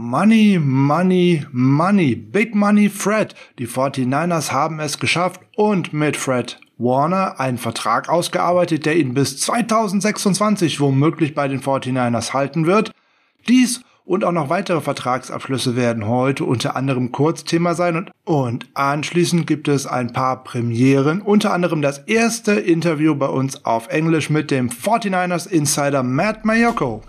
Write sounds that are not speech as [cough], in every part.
Money, Money, Money, Big Money Fred. Die 49ers haben es geschafft und mit Fred Warner einen Vertrag ausgearbeitet, der ihn bis 2026 womöglich bei den 49ers halten wird. Dies und auch noch weitere Vertragsabschlüsse werden heute unter anderem Kurzthema sein und, und anschließend gibt es ein paar Premieren, unter anderem das erste Interview bei uns auf Englisch mit dem 49ers Insider Matt Mayoko.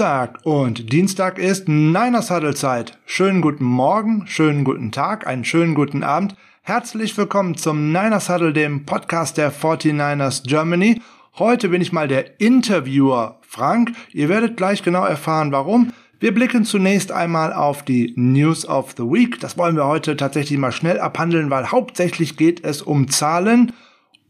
Dienstag und Dienstag ist Niners Huddle Zeit. Schönen guten Morgen, schönen guten Tag, einen schönen guten Abend. Herzlich willkommen zum Niners Huddle, dem Podcast der 49ers Germany. Heute bin ich mal der Interviewer Frank. Ihr werdet gleich genau erfahren, warum. Wir blicken zunächst einmal auf die News of the Week. Das wollen wir heute tatsächlich mal schnell abhandeln, weil hauptsächlich geht es um Zahlen.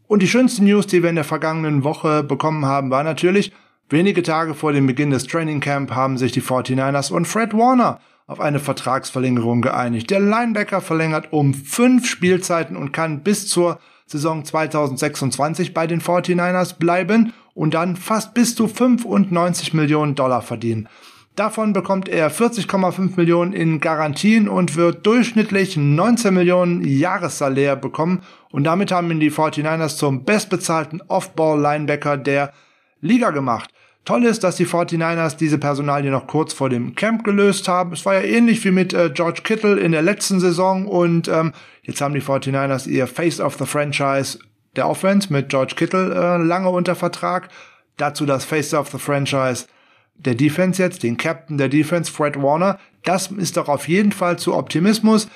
Und die schönste News, die wir in der vergangenen Woche bekommen haben, war natürlich, Wenige Tage vor dem Beginn des Training Camp haben sich die 49ers und Fred Warner auf eine Vertragsverlängerung geeinigt. Der Linebacker verlängert um fünf Spielzeiten und kann bis zur Saison 2026 bei den 49ers bleiben und dann fast bis zu 95 Millionen Dollar verdienen. Davon bekommt er 40,5 Millionen in Garantien und wird durchschnittlich 19 Millionen Jahressalär bekommen. Und damit haben ihn die 49ers zum bestbezahlten Off-Ball-Linebacker der Liga gemacht. Toll ist, dass die 49ers diese Personalie noch kurz vor dem Camp gelöst haben. Es war ja ähnlich wie mit äh, George Kittle in der letzten Saison und ähm, jetzt haben die 49ers ihr Face of the Franchise der Offense mit George Kittle äh, lange unter Vertrag. Dazu das Face of the Franchise der Defense jetzt, den Captain der Defense, Fred Warner. Das ist doch auf jeden Fall zu Optimismus.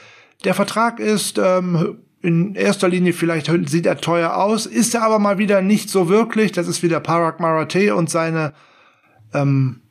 Der Vertrag ist ähm, in erster Linie vielleicht sieht er teuer aus, ist er aber mal wieder nicht so wirklich. Das ist wieder Parag Marate und seine ähm,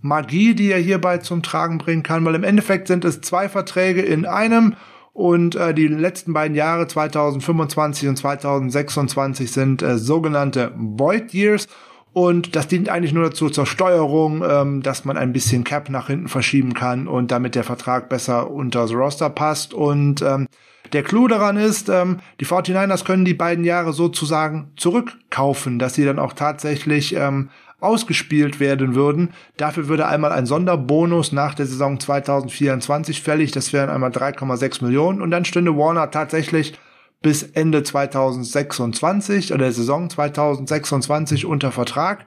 Magie, die er hierbei zum Tragen bringen kann, weil im Endeffekt sind es zwei Verträge in einem und äh, die letzten beiden Jahre 2025 und 2026 sind äh, sogenannte Void Years und das dient eigentlich nur dazu zur Steuerung, ähm, dass man ein bisschen Cap nach hinten verschieben kann und damit der Vertrag besser unter das Roster passt und ähm, der Clou daran ist, ähm, die 49ers können die beiden Jahre sozusagen zurückkaufen, dass sie dann auch tatsächlich ähm, ausgespielt werden würden. Dafür würde einmal ein Sonderbonus nach der Saison 2024 fällig. Das wären einmal 3,6 Millionen. Und dann stünde Warner tatsächlich bis Ende 2026 oder der Saison 2026 unter Vertrag.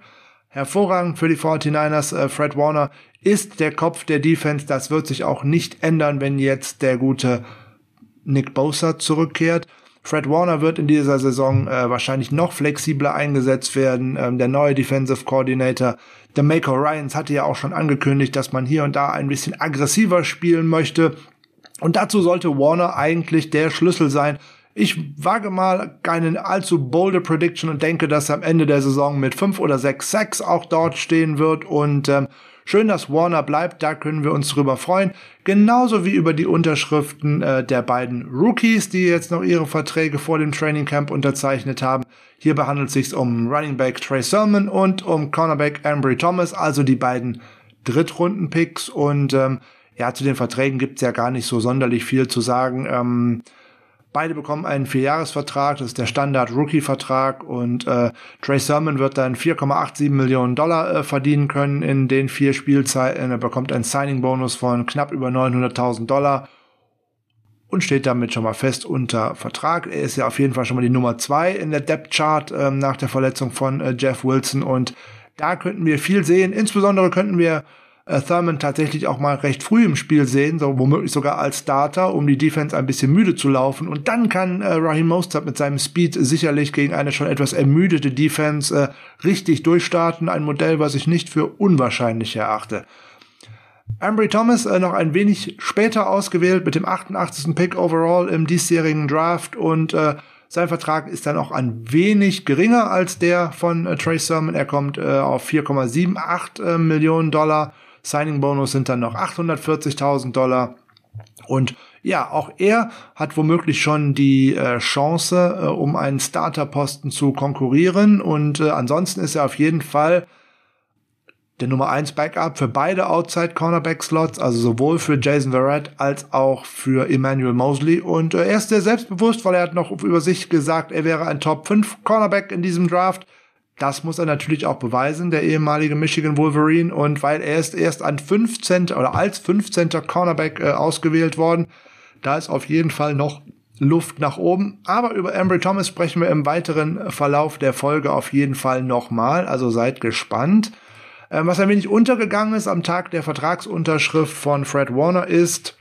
Hervorragend für die 49ers. Äh, Fred Warner ist der Kopf der Defense. Das wird sich auch nicht ändern, wenn jetzt der gute Nick Bosa zurückkehrt. Fred Warner wird in dieser Saison äh, wahrscheinlich noch flexibler eingesetzt werden. Ähm, der neue Defensive Coordinator, der Mako Ryans, hatte ja auch schon angekündigt, dass man hier und da ein bisschen aggressiver spielen möchte. Und dazu sollte Warner eigentlich der Schlüssel sein. Ich wage mal keine allzu bolde Prediction und denke, dass er am Ende der Saison mit fünf oder sechs Sacks auch dort stehen wird und ähm, Schön, dass Warner bleibt, da können wir uns drüber freuen. Genauso wie über die Unterschriften äh, der beiden Rookies, die jetzt noch ihre Verträge vor dem Training Camp unterzeichnet haben. Hierbei handelt es sich um Running Back Trey Sermon und um Cornerback Ambry Thomas, also die beiden Drittrunden-Picks. Und ähm, ja, zu den Verträgen gibt's ja gar nicht so sonderlich viel zu sagen. Ähm, Beide bekommen einen Vierjahresvertrag, das ist der Standard-Rookie-Vertrag und äh, Trey Sermon wird dann 4,87 Millionen Dollar äh, verdienen können in den vier Spielzeiten. Er bekommt einen Signing-Bonus von knapp über 900.000 Dollar und steht damit schon mal fest unter Vertrag. Er ist ja auf jeden Fall schon mal die Nummer zwei in der Depth-Chart äh, nach der Verletzung von äh, Jeff Wilson und da könnten wir viel sehen. Insbesondere könnten wir äh, Thurman tatsächlich auch mal recht früh im Spiel sehen, so womöglich sogar als Starter, um die Defense ein bisschen müde zu laufen. Und dann kann äh, Raheem Mostert mit seinem Speed sicherlich gegen eine schon etwas ermüdete Defense äh, richtig durchstarten. Ein Modell, was ich nicht für unwahrscheinlich erachte. Ambry Thomas äh, noch ein wenig später ausgewählt mit dem 88. Pick overall im diesjährigen Draft und äh, Sein Vertrag ist dann auch ein wenig geringer als der von äh, Trey Sermon. Er kommt äh, auf 4,78 äh, Millionen Dollar. Signing Bonus sind dann noch 840.000 Dollar. Und ja, auch er hat womöglich schon die äh, Chance, äh, um einen Starterposten zu konkurrieren. Und äh, ansonsten ist er auf jeden Fall der Nummer 1 Backup für beide Outside Cornerback Slots, also sowohl für Jason Verrett als auch für Emmanuel Mosley. Und äh, er ist sehr selbstbewusst, weil er hat noch über sich gesagt, er wäre ein Top 5 Cornerback in diesem Draft. Das muss er natürlich auch beweisen, der ehemalige Michigan Wolverine. Und weil er ist erst an 15. oder als 15. Cornerback äh, ausgewählt worden, da ist auf jeden Fall noch Luft nach oben. Aber über Embry Thomas sprechen wir im weiteren Verlauf der Folge auf jeden Fall nochmal. Also seid gespannt. Ähm, was ein wenig untergegangen ist am Tag der Vertragsunterschrift von Fred Warner ist,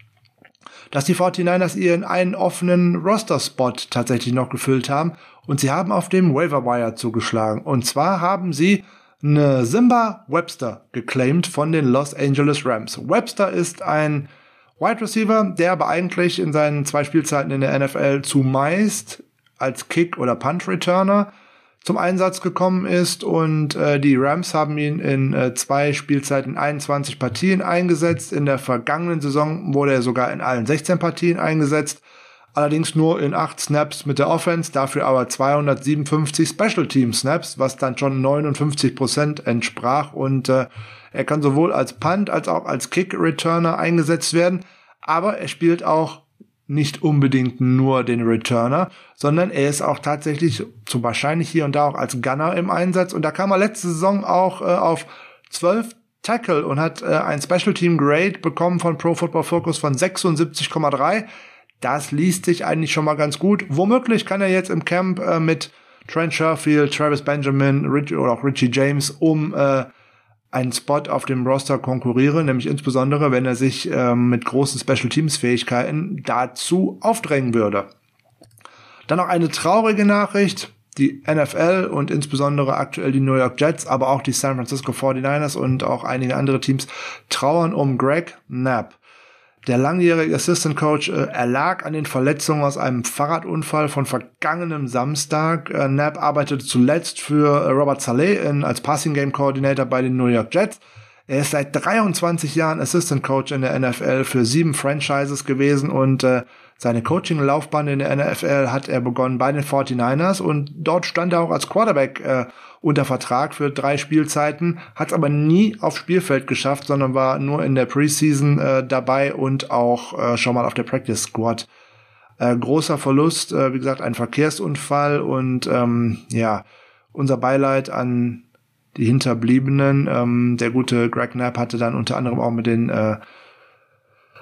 dass die 49ers ihren einen offenen Roster-Spot tatsächlich noch gefüllt haben. Und sie haben auf dem Waiver Wire zugeschlagen. Und zwar haben sie eine Simba Webster geclaimed von den Los Angeles Rams. Webster ist ein Wide Receiver, der aber eigentlich in seinen zwei Spielzeiten in der NFL zumeist als Kick- oder Punt-Returner zum Einsatz gekommen ist und äh, die Rams haben ihn in äh, zwei Spielzeiten 21 Partien eingesetzt. In der vergangenen Saison wurde er sogar in allen 16 Partien eingesetzt. Allerdings nur in acht Snaps mit der Offense, dafür aber 257 Special Team Snaps, was dann schon 59 Prozent entsprach und äh, er kann sowohl als Punt als auch als Kick-Returner eingesetzt werden, aber er spielt auch nicht unbedingt nur den Returner, sondern er ist auch tatsächlich zum wahrscheinlich hier und da auch als Gunner im Einsatz. Und da kam er letzte Saison auch äh, auf 12 Tackle und hat äh, ein Special Team Grade bekommen von Pro Football Focus von 76,3. Das liest sich eigentlich schon mal ganz gut. Womöglich kann er jetzt im Camp äh, mit Trent Sherfield, Travis Benjamin Rich, oder auch Richie James um äh, einen Spot auf dem Roster konkurrieren, nämlich insbesondere, wenn er sich ähm, mit großen Special Teams Fähigkeiten dazu aufdrängen würde. Dann noch eine traurige Nachricht. Die NFL und insbesondere aktuell die New York Jets, aber auch die San Francisco 49ers und auch einige andere Teams trauern um Greg Knapp. Der langjährige Assistant Coach äh, erlag an den Verletzungen aus einem Fahrradunfall von vergangenem Samstag. Äh, Knapp arbeitete zuletzt für äh, Robert Saleh in, als Passing Game Coordinator bei den New York Jets. Er ist seit 23 Jahren Assistant Coach in der NFL für sieben Franchises gewesen und äh, seine Coaching-Laufbahn in der NFL hat er begonnen bei den 49ers und dort stand er auch als Quarterback äh, unter Vertrag für drei Spielzeiten, hat es aber nie aufs Spielfeld geschafft, sondern war nur in der Preseason äh, dabei und auch äh, schon mal auf der Practice Squad. Äh, großer Verlust, äh, wie gesagt, ein Verkehrsunfall und ähm, ja, unser Beileid an die Hinterbliebenen. Ähm, der gute Greg Knapp hatte dann unter anderem auch mit den äh,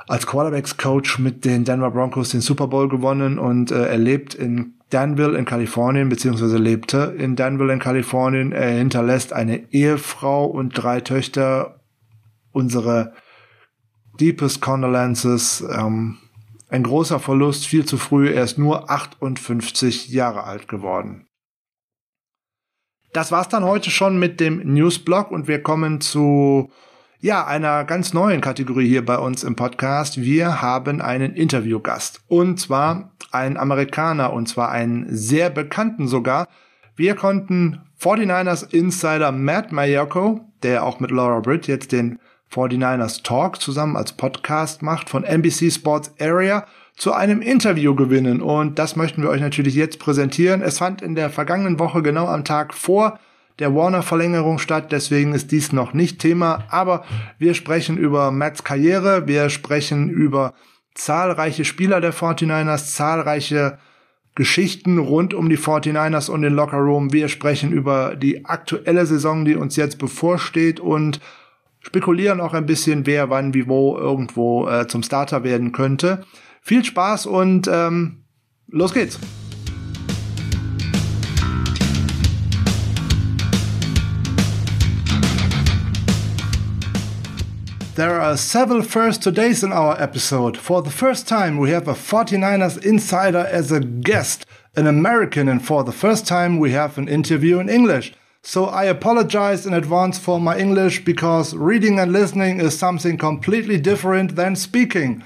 als Quarterbacks-Coach mit den Denver Broncos den Super Bowl gewonnen und äh, er lebt in Danville in Kalifornien, beziehungsweise lebte in Danville in Kalifornien. Er hinterlässt eine Ehefrau und drei Töchter. Unsere deepest condolences. Ähm, ein großer Verlust, viel zu früh. Er ist nur 58 Jahre alt geworden. Das war's dann heute schon mit dem Newsblog und wir kommen zu ja, einer ganz neuen Kategorie hier bei uns im Podcast. Wir haben einen Interviewgast. Und zwar einen Amerikaner, und zwar einen sehr bekannten sogar. Wir konnten 49ers Insider Matt Mayoko, der auch mit Laura Britt jetzt den 49ers Talk zusammen als Podcast macht von NBC Sports Area, zu einem Interview gewinnen. Und das möchten wir euch natürlich jetzt präsentieren. Es fand in der vergangenen Woche genau am Tag vor der Warner-Verlängerung statt. Deswegen ist dies noch nicht Thema. Aber wir sprechen über Matts Karriere. Wir sprechen über zahlreiche Spieler der 49ers, zahlreiche Geschichten rund um die 49ers und den Locker Room. Wir sprechen über die aktuelle Saison, die uns jetzt bevorsteht und spekulieren auch ein bisschen, wer wann wie wo irgendwo äh, zum Starter werden könnte. Viel Spaß und ähm, los geht's. There are several first todays in our episode. For the first time, we have a 49ers insider as a guest, an American, and for the first time, we have an interview in English. So I apologize in advance for my English because reading and listening is something completely different than speaking.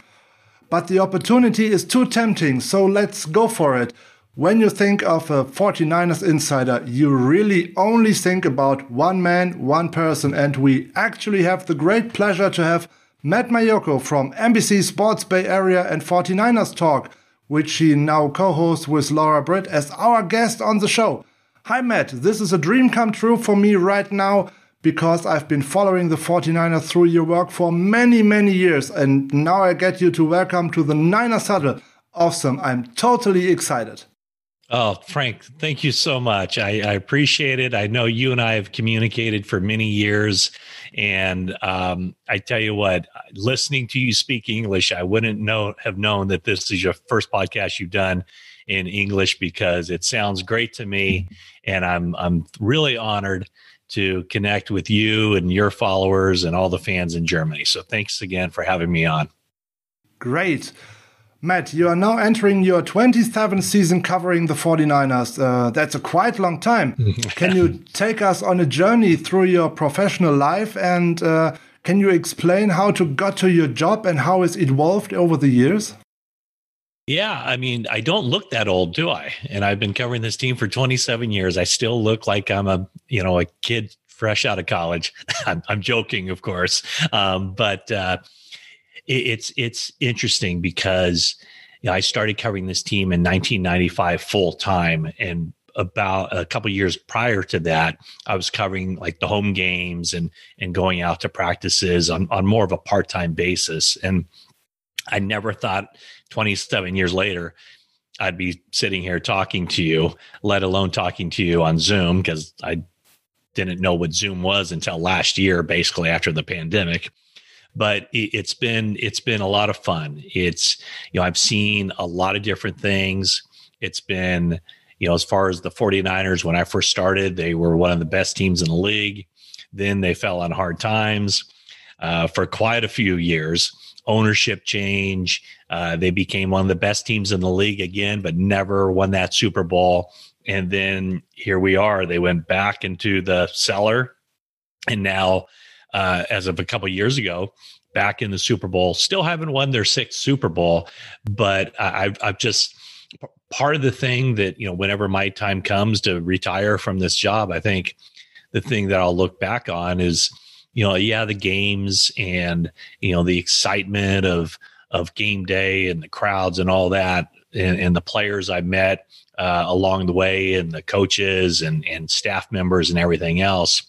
But the opportunity is too tempting, so let's go for it. When you think of a 49ers insider, you really only think about one man, one person, and we actually have the great pleasure to have Matt Maiocco from NBC Sports Bay Area and 49ers Talk, which he now co-hosts with Laura Britt as our guest on the show. Hi Matt, this is a dream come true for me right now because I've been following the 49ers through your work for many, many years, and now I get you to welcome to the Niners Huddle. Awesome. I'm totally excited. Oh, Frank, thank you so much. I, I, appreciate it. I know you and I have communicated for many years. And um, I tell you what, listening to you speak English, I wouldn't know have known that this is your first podcast you've done in English because it sounds great to me. And I'm I'm really honored to connect with you and your followers and all the fans in Germany. So thanks again for having me on. Great. Matt, you are now entering your 27th season covering the 49ers. Uh, that's a quite long time. [laughs] can you take us on a journey through your professional life and uh, can you explain how to got to your job and how it's evolved over the years? Yeah, I mean, I don't look that old, do I? And I've been covering this team for 27 years. I still look like I'm a, you know, a kid fresh out of college. [laughs] I'm, I'm joking, of course, um, but uh, it's it's interesting because you know, I started covering this team in 1995 full time, and about a couple years prior to that, I was covering like the home games and and going out to practices on on more of a part time basis. And I never thought 27 years later I'd be sitting here talking to you, let alone talking to you on Zoom because I didn't know what Zoom was until last year, basically after the pandemic but it's been it's been a lot of fun. It's you know I've seen a lot of different things. It's been you know as far as the 49ers when I first started, they were one of the best teams in the league. Then they fell on hard times uh, for quite a few years. Ownership change. Uh, they became one of the best teams in the league again, but never won that Super Bowl. And then here we are. They went back into the cellar, and now uh, as of a couple years ago, back in the Super Bowl. Still haven't won their sixth Super Bowl, but I've I've just part of the thing that you know whenever my time comes to retire from this job, I think the thing that I'll look back on is you know yeah the games and you know the excitement of of game day and the crowds and all that and, and the players I met uh, along the way and the coaches and and staff members and everything else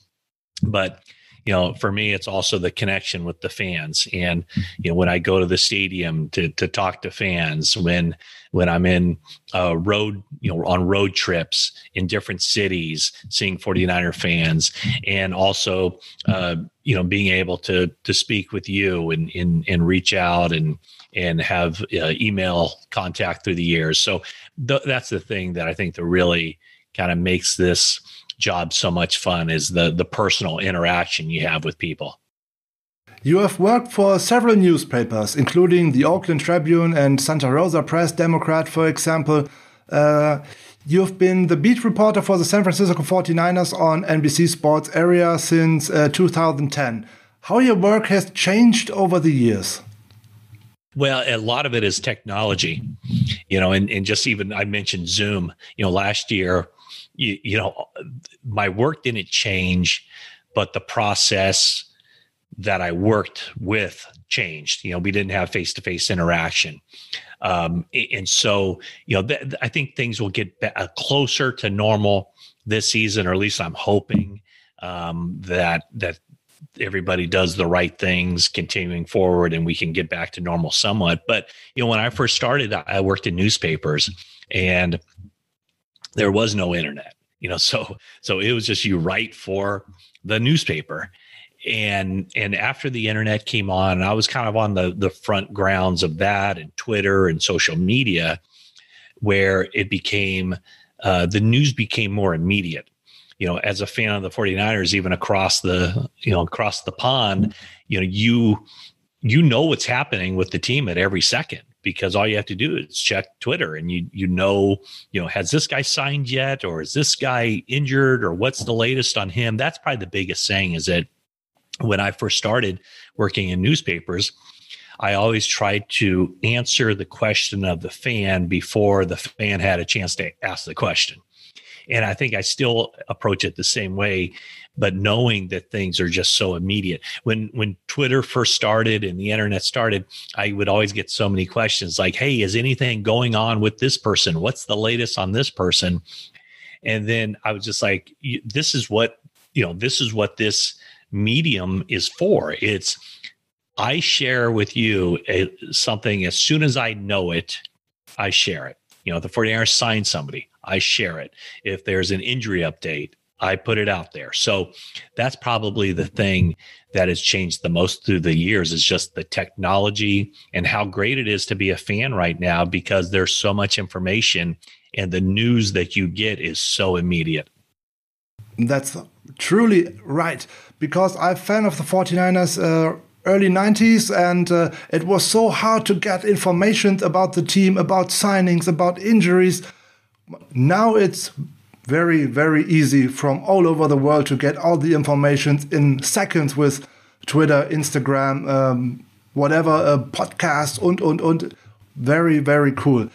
but you know, for me, it's also the connection with the fans. And, you know, when I go to the stadium to, to talk to fans, when, when I'm in uh, road, you know, on road trips in different cities, seeing 49er fans, and also, uh, you know, being able to, to speak with you and, and, and reach out and, and have uh, email contact through the years. So th- that's the thing that I think that really kind of makes this, job so much fun is the the personal interaction you have with people. You have worked for several newspapers, including the Oakland Tribune and Santa Rosa Press Democrat, for example. Uh, you've been the beat reporter for the San Francisco 49ers on NBC Sports Area since uh, 2010. How your work has changed over the years? Well, a lot of it is technology, you know, and, and just even I mentioned Zoom. You know, last year you, you know, my work didn't change, but the process that I worked with changed. You know, we didn't have face to face interaction. Um, and so, you know, th- I think things will get be- uh, closer to normal this season, or at least I'm hoping um, that that everybody does the right things continuing forward and we can get back to normal somewhat. But you know, when I first started, I worked in newspapers and there was no internet you know [laughs] so so it was just you write for the newspaper. And and after the internet came on and i was kind of on the the front grounds of that and twitter and social media where it became uh, the news became more immediate. You know as a fan of the 49ers even across the you know across the pond you know you you know what's happening with the team at every second because all you have to do is check Twitter and you you know, you know, has this guy signed yet or is this guy injured or what's the latest on him? That's probably the biggest thing is that when I first started working in newspapers, I always tried to answer the question of the fan before the fan had a chance to ask the question. And I think I still approach it the same way, but knowing that things are just so immediate. When when Twitter first started and the internet started, I would always get so many questions like, "Hey, is anything going on with this person? What's the latest on this person?" And then I was just like, "This is what you know. This is what this medium is for. It's I share with you a, something as soon as I know it, I share it. You know, the 49ers sign somebody, I share it. If there's an injury update, I put it out there. So that's probably the thing that has changed the most through the years is just the technology and how great it is to be a fan right now because there's so much information and the news that you get is so immediate. That's truly right because I'm a fan of the 49ers uh, early 90s and uh, it was so hard to get information about the team, about signings, about injuries. Now it's very, very easy from all over the world to get all the information in seconds with Twitter, Instagram, um, whatever, a podcast und, und, und. Very, very cool.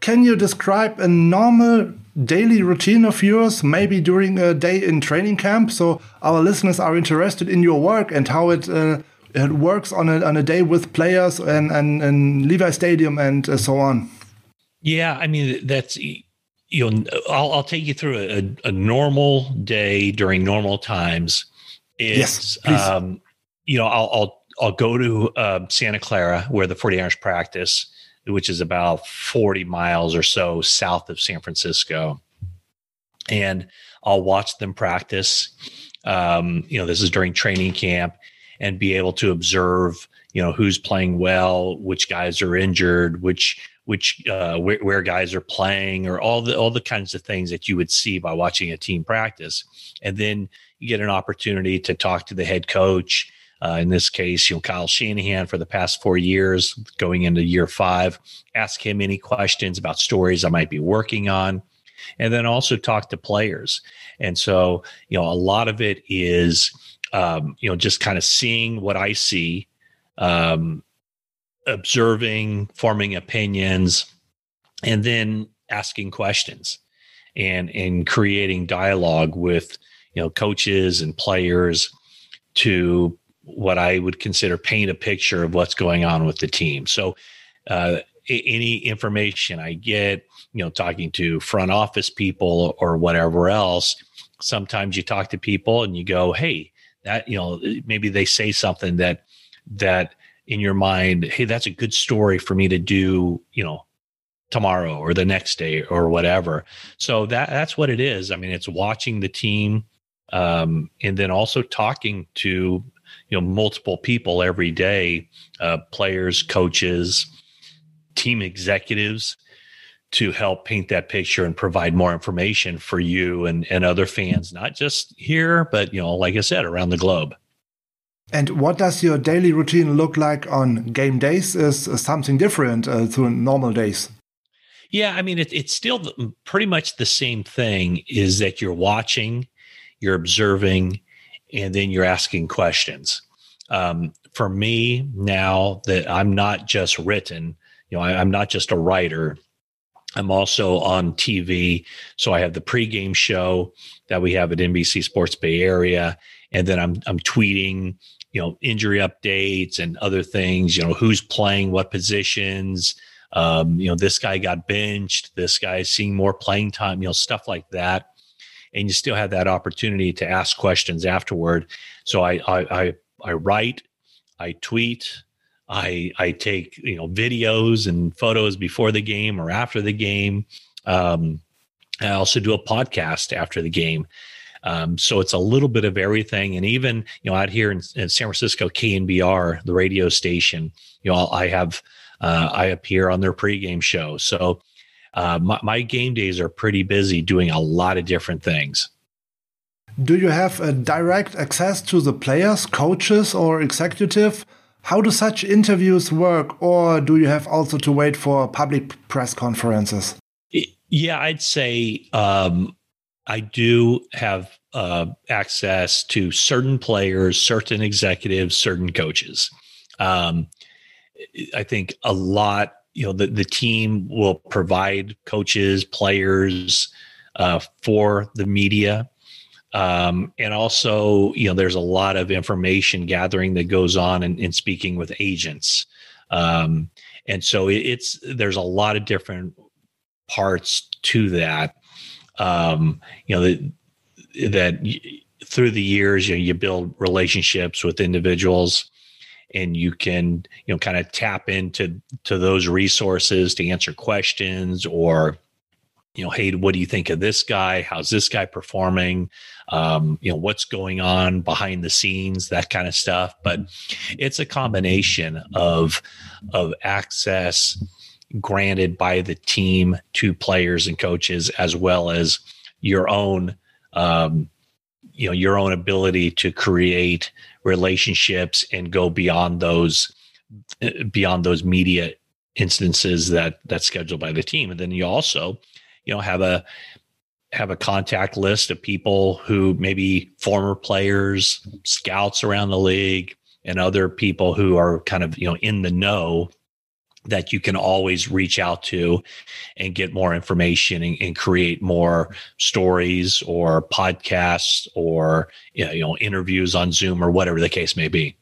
Can you describe a normal daily routine of yours, maybe during a day in training camp? So our listeners are interested in your work and how it, uh, it works on a, on a day with players and, and, and Levi Stadium and uh, so on. Yeah, I mean, that's you know, I'll, I'll take you through a, a, normal day during normal times. It's, yes, um, you know, I'll, I'll, I'll go to uh, Santa Clara where the 49ers practice, which is about 40 miles or so south of San Francisco. And I'll watch them practice. Um, you know, this is during training camp and be able to observe, you know, who's playing well, which guys are injured, which which uh, where, where, guys are playing, or all the all the kinds of things that you would see by watching a team practice, and then you get an opportunity to talk to the head coach. Uh, in this case, you know Kyle Shanahan for the past four years, going into year five. Ask him any questions about stories I might be working on, and then also talk to players. And so, you know, a lot of it is, um, you know, just kind of seeing what I see. Um, observing, forming opinions, and then asking questions and and creating dialogue with you know coaches and players to what I would consider paint a picture of what's going on with the team. So uh, any information I get, you know, talking to front office people or whatever else, sometimes you talk to people and you go, "Hey, that you know, maybe they say something that that in your mind, hey, that's a good story for me to do, you know, tomorrow or the next day or whatever. So that that's what it is. I mean, it's watching the team um, and then also talking to you know multiple people every day, uh, players, coaches, team executives to help paint that picture and provide more information for you and, and other fans, not just here, but you know, like I said, around the globe. And what does your daily routine look like on game days? Is something different uh, to normal days? Yeah, I mean, it, it's still pretty much the same thing. Is that you're watching, you're observing, and then you're asking questions. Um, for me now that I'm not just written, you know, I, I'm not just a writer. I'm also on TV. So I have the pregame show that we have at NBC Sports Bay Area. And then I'm I'm tweeting you know injury updates and other things you know who's playing what positions. Um, you know this guy got benched. This guy's seeing more playing time you know stuff like that. And you still have that opportunity to ask questions afterward. So i i i, I write i tweet i i take you know videos and photos before the game or after the game. Um, i also do a podcast after the game um, so it's a little bit of everything. And even, you know, out here in, in San Francisco, KNBR, the radio station, you know, I have, uh, I appear on their pregame show. So uh, my, my game days are pretty busy doing a lot of different things. Do you have a direct access to the players, coaches, or executive? How do such interviews work, or do you have also to wait for public press conferences? Yeah, I'd say um, I do have uh, access to certain players, certain executives, certain coaches. Um, I think a lot, you know, the, the team will provide coaches, players uh, for the media. Um, and also, you know, there's a lot of information gathering that goes on in, in speaking with agents. Um, and so it, it's there's a lot of different parts to that. Um, you know, that, that through the years, you know, you build relationships with individuals and you can you know kind of tap into to those resources to answer questions or you know hey what do you think of this guy? How's this guy performing? Um, you know what's going on behind the scenes? That kind of stuff. But it's a combination of of access granted by the team to players and coaches as well as your own um, you know your own ability to create relationships and go beyond those beyond those media instances that that's scheduled by the team. And then you also you know have a have a contact list of people who maybe former players scouts around the league and other people who are kind of you know in the know that you can always reach out to and get more information and, and create more stories or podcasts or you know, you know interviews on Zoom or whatever the case may be.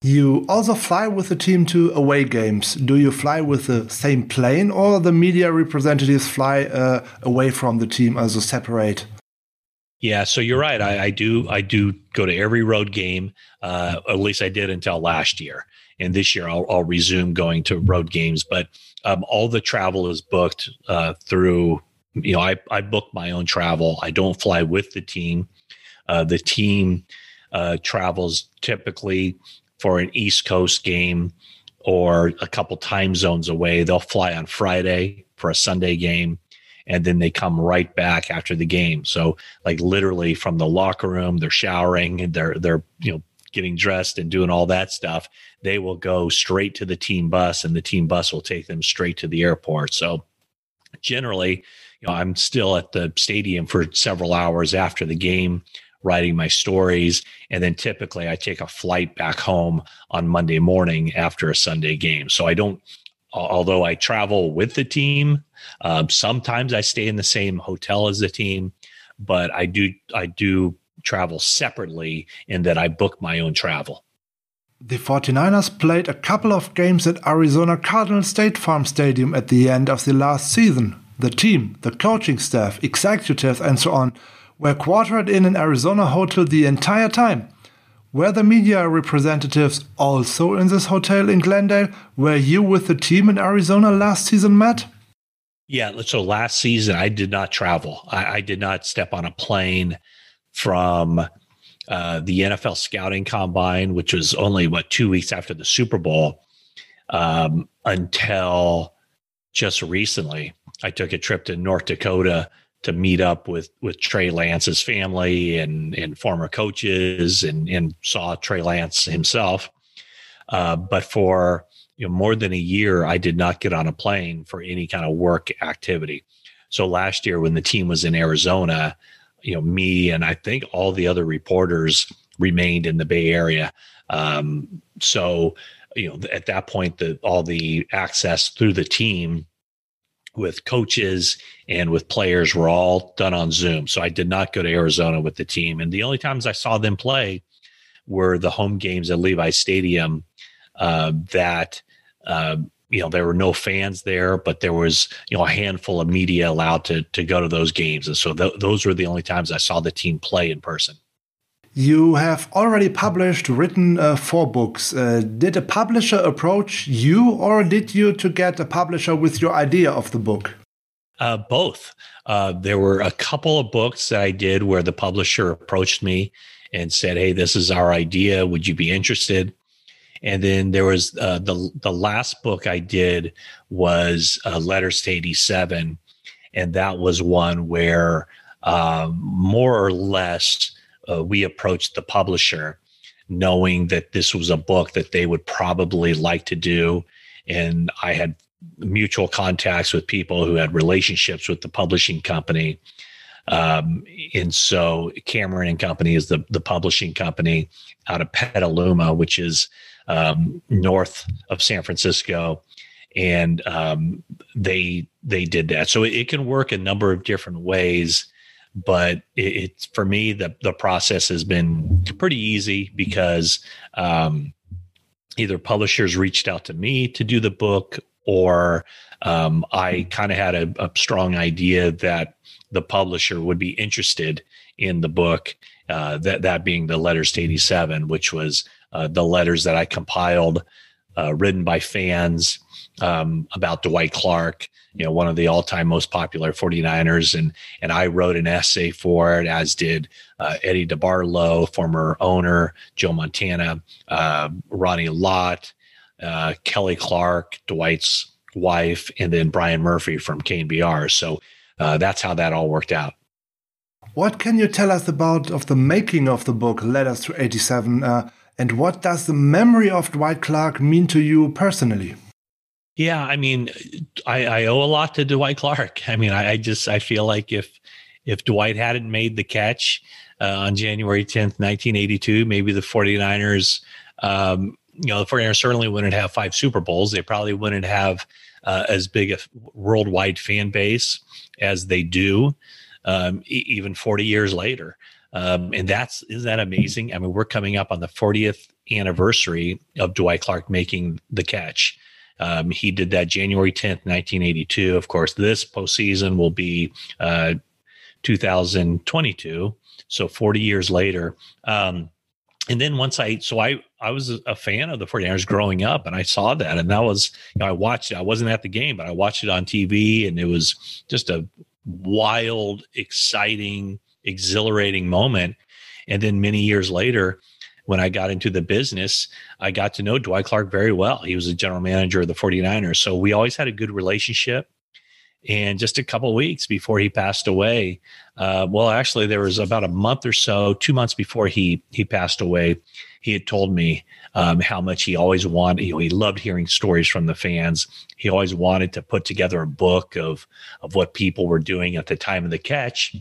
You also fly with the team to away games. Do you fly with the same plane or the media representatives fly uh, away from the team as a separate? Yeah, so you're right. I, I, do. I do go to every road game. Uh, at least I did until last year and this year I'll, I'll resume going to road games. But um, all the travel is booked uh, through. You know, I I book my own travel. I don't fly with the team. Uh, the team uh, travels typically for an East Coast game or a couple time zones away. They'll fly on Friday for a Sunday game and then they come right back after the game. So like literally from the locker room, they're showering and they're they're you know getting dressed and doing all that stuff, they will go straight to the team bus and the team bus will take them straight to the airport. So generally, you know, I'm still at the stadium for several hours after the game writing my stories and then typically I take a flight back home on Monday morning after a Sunday game. So I don't although I travel with the team, um, sometimes I stay in the same hotel as the team, but I do I do travel separately in that I book my own travel. The 49ers played a couple of games at Arizona Cardinal State Farm Stadium at the end of the last season. The team, the coaching staff, executives, and so on were quartered in an Arizona hotel the entire time. Were the media representatives also in this hotel in Glendale where you with the team in Arizona last season met? Yeah, so last season I did not travel. I, I did not step on a plane from uh, the NFL scouting combine, which was only what two weeks after the Super Bowl, um, until just recently. I took a trip to North Dakota to meet up with with Trey Lance's family and and former coaches and and saw Trey Lance himself. Uh, but for you know more than a year, I did not get on a plane for any kind of work activity. So last year, when the team was in Arizona, you know me and I think all the other reporters remained in the Bay Area. Um, so you know at that point, the all the access through the team with coaches and with players were all done on Zoom. So I did not go to Arizona with the team, and the only times I saw them play were the home games at Levi Stadium. Uh, that uh, you know there were no fans there but there was you know a handful of media allowed to to go to those games. And so th- those were the only times i saw the team play in person. You have already published written uh, four books. Uh, did a publisher approach you or did you to get a publisher with your idea of the book? Uh, both. Uh, there were a couple of books that i did where the publisher approached me and said hey this is our idea. Would you be interested and then there was uh, the the last book I did was uh, Letters to eighty seven, and that was one where um, more or less uh, we approached the publisher, knowing that this was a book that they would probably like to do, and I had mutual contacts with people who had relationships with the publishing company. Um, and so Cameron and Company is the the publishing company out of Petaluma, which is um, north of San Francisco, and um, they they did that. So it, it, can work a number of different ways, but it, it's for me the the process has been pretty easy because um, either publishers reached out to me to do the book or um, I kind of had a, a, strong idea that the publisher would be interested in the book. Uh, that that being the letters to 87, which was uh, the letters that I compiled, uh, written by fans um, about Dwight Clark, you know, one of the all-time most popular 49ers, and and I wrote an essay for it, as did uh, Eddie DeBartolo, former owner, Joe Montana, uh, Ronnie Lott, uh, Kelly Clark, Dwight's wife, and then Brian Murphy from KNBR. So uh, that's how that all worked out. What can you tell us about of the making of the book Letters to 87 uh, and what does the memory of Dwight Clark mean to you personally? Yeah, I mean, I, I owe a lot to Dwight Clark. I mean, I, I, just I feel like if if Dwight hadn't made the catch uh, on January 10th, 1982, maybe the 49ers um, you know, the 49ers certainly wouldn't have five Super Bowls. They probably wouldn't have uh, as big a worldwide fan base as they do, um, e- even 40 years later. Um, and that's isn't that amazing? I mean, we're coming up on the 40th anniversary of Dwight Clark making the catch. Um, he did that January 10th, 1982. Of course, this postseason will be uh, 2022. So 40 years later. Um, and then once I, so I, I was a fan of the 49ers growing up and I saw that. And that was, you know, I watched it. I wasn't at the game, but I watched it on TV and it was just a wild, exciting, exhilarating moment. And then many years later, when I got into the business, I got to know Dwight Clark very well. He was a general manager of the 49ers. So we always had a good relationship. And just a couple weeks before he passed away, uh, well, actually, there was about a month or so, two months before he he passed away, he had told me um, how much he always wanted. You know, he loved hearing stories from the fans. He always wanted to put together a book of of what people were doing at the time of the catch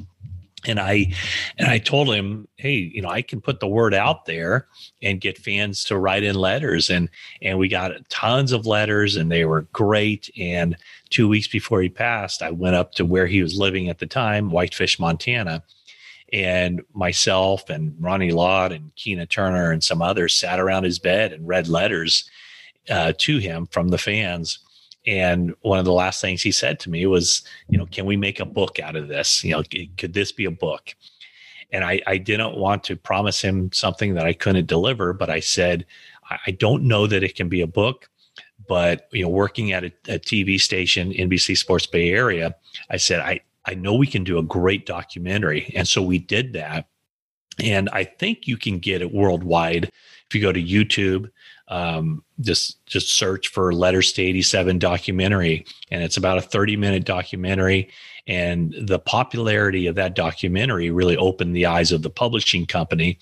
and I and I told him, hey, you know, I can put the word out there and get fans to write in letters, and and we got tons of letters, and they were great. And two weeks before he passed, I went up to where he was living at the time, Whitefish, Montana, and myself and Ronnie Lott and Keena Turner and some others sat around his bed and read letters uh, to him from the fans and one of the last things he said to me was, you know, can we make a book out of this? You know, could this be a book? And I, I didn't want to promise him something that I couldn't deliver, but I said, I don't know that it can be a book, but you know, working at a, a TV station, NBC Sports Bay Area, I said, I, I know we can do a great documentary. And so we did that. And I think you can get it worldwide if you go to YouTube um, just just search for letters to 87 documentary and it's about a 30 minute documentary and the popularity of that documentary really opened the eyes of the publishing company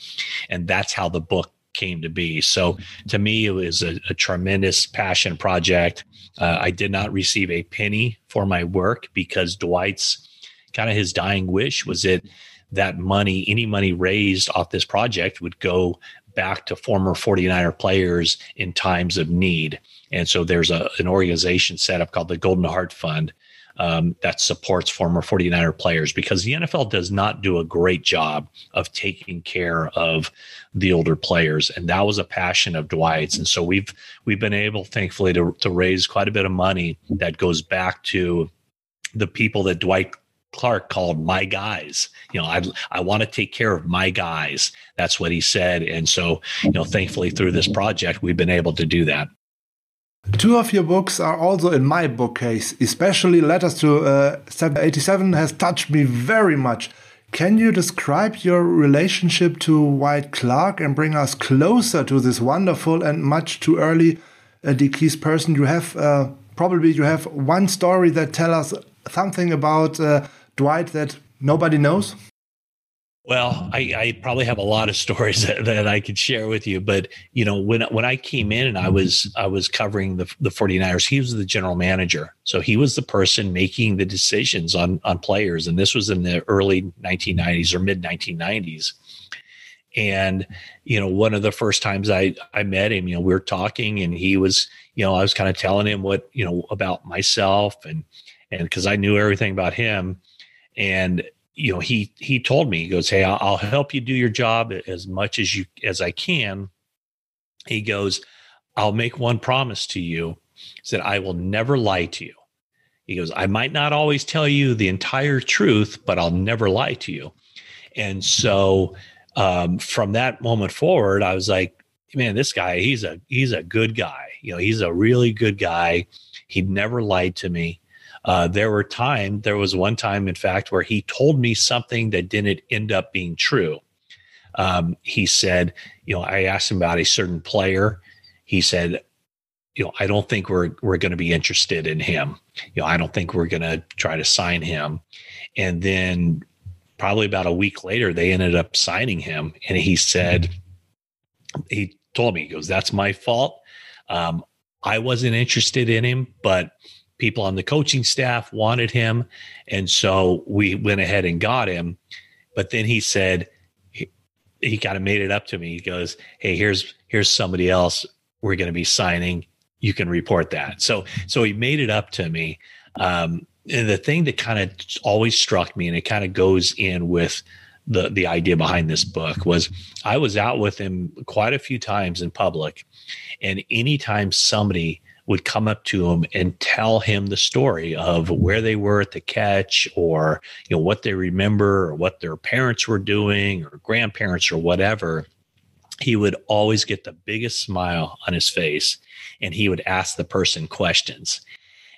and that's how the book came to be so to me it was a, a tremendous passion project uh, i did not receive a penny for my work because dwight's kind of his dying wish was that that money any money raised off this project would go back to former 49er players in times of need. And so there's a, an organization set up called the Golden Heart Fund um, that supports former 49er players because the NFL does not do a great job of taking care of the older players. And that was a passion of Dwight's. And so we've we've been able, thankfully, to, to raise quite a bit of money that goes back to the people that Dwight Clark called my guys. You know, I I want to take care of my guys. That's what he said. And so, you know, thankfully through this project, we've been able to do that. Two of your books are also in my bookcase, especially Letters to uh, 87 has touched me very much. Can you describe your relationship to Dwight Clark and bring us closer to this wonderful and much too early uh, deceased person? You have uh, probably you have one story that tell us something about uh, Dwight that nobody knows? Well, I, I, probably have a lot of [laughs] stories that, that, I could share with you, but you know, when when I came in and I was I was covering the the 49ers, he was the general manager. So he was the person making the decisions on on players and this was in the early 1990s or mid 1990s. And, you know, one of the first times I, I met him, you know, we were talking and he was, you know, I was kind of telling him what, you know, about myself and, and cause I knew everything about him. And, you know, he, he told me, he goes, Hey, I'll, help you do your job as much as you, as I can. He goes, I'll make one promise to you. He said, I will never lie to you. He goes, I might not always tell you the entire truth, but I'll never lie to you. And so um, from that moment forward, I was like, man, this guy, he's a he's a good guy. You know, he's a really good guy. He never lied to me. Uh, there were time, there was one time, in fact, where he told me something that didn't end up being true. Um, he said, you know, I asked him about a certain player. He said, you know, I don't think we're we're going to be interested in him. You know, I don't think we're going to try to sign him. And then probably about a week later, they ended up signing him. And he said, he told me, he goes, "That's my fault. Um, I wasn't interested in him, but people on the coaching staff wanted him, and so we went ahead and got him." But then he said, he, he kind of made it up to me. He goes, "Hey, here's here's somebody else we're going to be signing you can report that. So so he made it up to me. Um, and the thing that kind of always struck me, and it kind of goes in with the the idea behind this book, was I was out with him quite a few times in public, and anytime somebody would come up to him and tell him the story of where they were at the catch or you know what they remember or what their parents were doing or grandparents or whatever he would always get the biggest smile on his face and he would ask the person questions.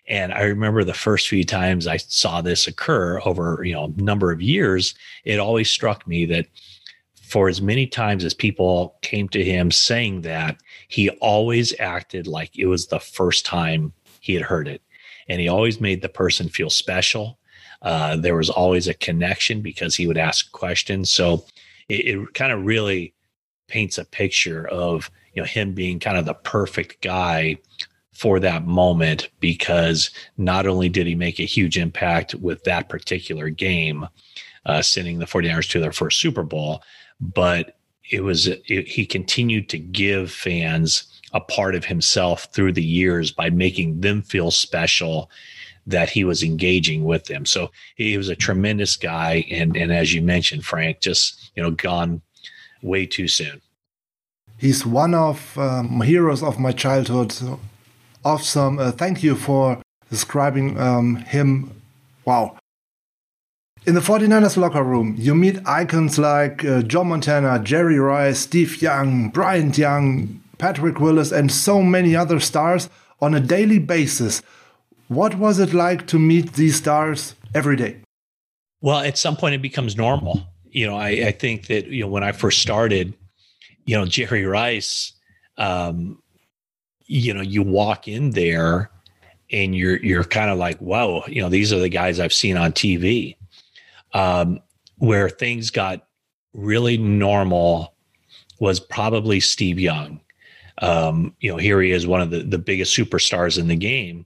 And I remember the first few times I saw this occur over, you know, a number of years, it always struck me that for as many times as people came to him saying that, he always acted like it was the first time he had heard it. And he always made the person feel special. Uh, there was always a connection because he would ask questions. So it, it kind of really paints a picture of you know him being kind of the perfect guy for that moment because not only did he make a huge impact with that particular game, uh, sending the 49ers to their first Super Bowl, but it was it, he continued to give fans a part of himself through the years by making them feel special that he was engaging with them. So he was a tremendous guy, and and as you mentioned, Frank, just you know gone way too soon. He's one of um, heroes of my childhood. Awesome. Uh, thank you for describing um, him. Wow. In the 49ers locker room, you meet icons like uh, Joe Montana, Jerry Rice, Steve Young, Bryant Young, Patrick Willis, and so many other stars on a daily basis. What was it like to meet these stars every day? Well, at some point it becomes normal. You know, I, I think that, you know, when I first started, you know, Jerry Rice, um, you know, you walk in there and you're you're kind of like, whoa, you know, these are the guys I've seen on TV. Um, where things got really normal was probably Steve Young. Um, you know, here he is, one of the, the biggest superstars in the game.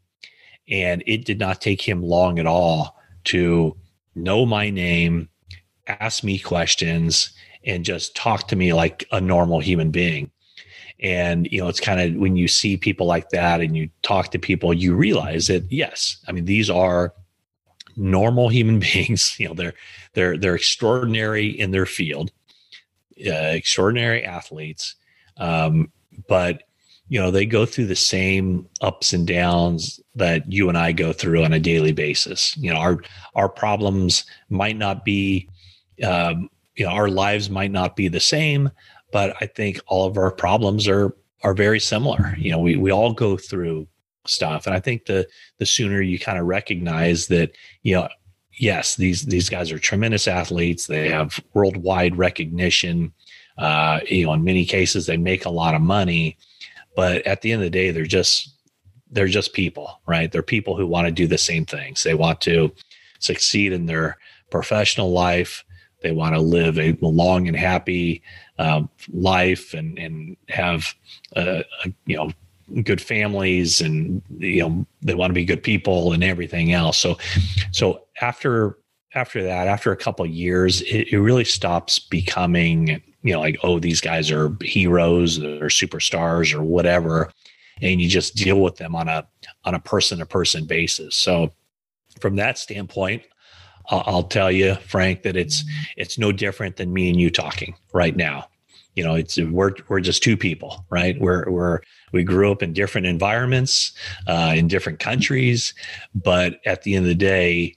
And it did not take him long at all to know my name, ask me questions, and just talk to me like a normal human being. And, you know, it's kind of when you see people like that and you talk to people, you realize that, yes, I mean, these are normal human [laughs] beings. You know, they're, they're, they're extraordinary in their field, uh, extraordinary athletes. Um, but, you know, they go through the same ups and downs that you and I go through on a daily basis. You know, our, our problems might not be, um, you know our lives might not be the same but i think all of our problems are are very similar you know we we all go through stuff. And i think the the sooner you kind of recognize that you know yes these these guys are tremendous athletes. They have worldwide recognition. Uh you know in many cases they make a lot of money. But at the end of the day they're just they're just people right? They're people who want to do the same things. They want to succeed in their professional life. They want to live a long and happy uh, life and and have uh, a, you know good families and you know they want to be good people and everything else. So so after after that, after a couple years, it, it really stops becoming you know, like, oh, these guys are heroes or superstars or whatever. And you just deal with them on a on a person to person basis. So from that standpoint, I'll, I'll tell you, Frank, that it's it's no different than me and you talking right now. You know, it's we're we're just two people, right? We're we're we grew up in different environments, uh, in different countries, but at the end of the day,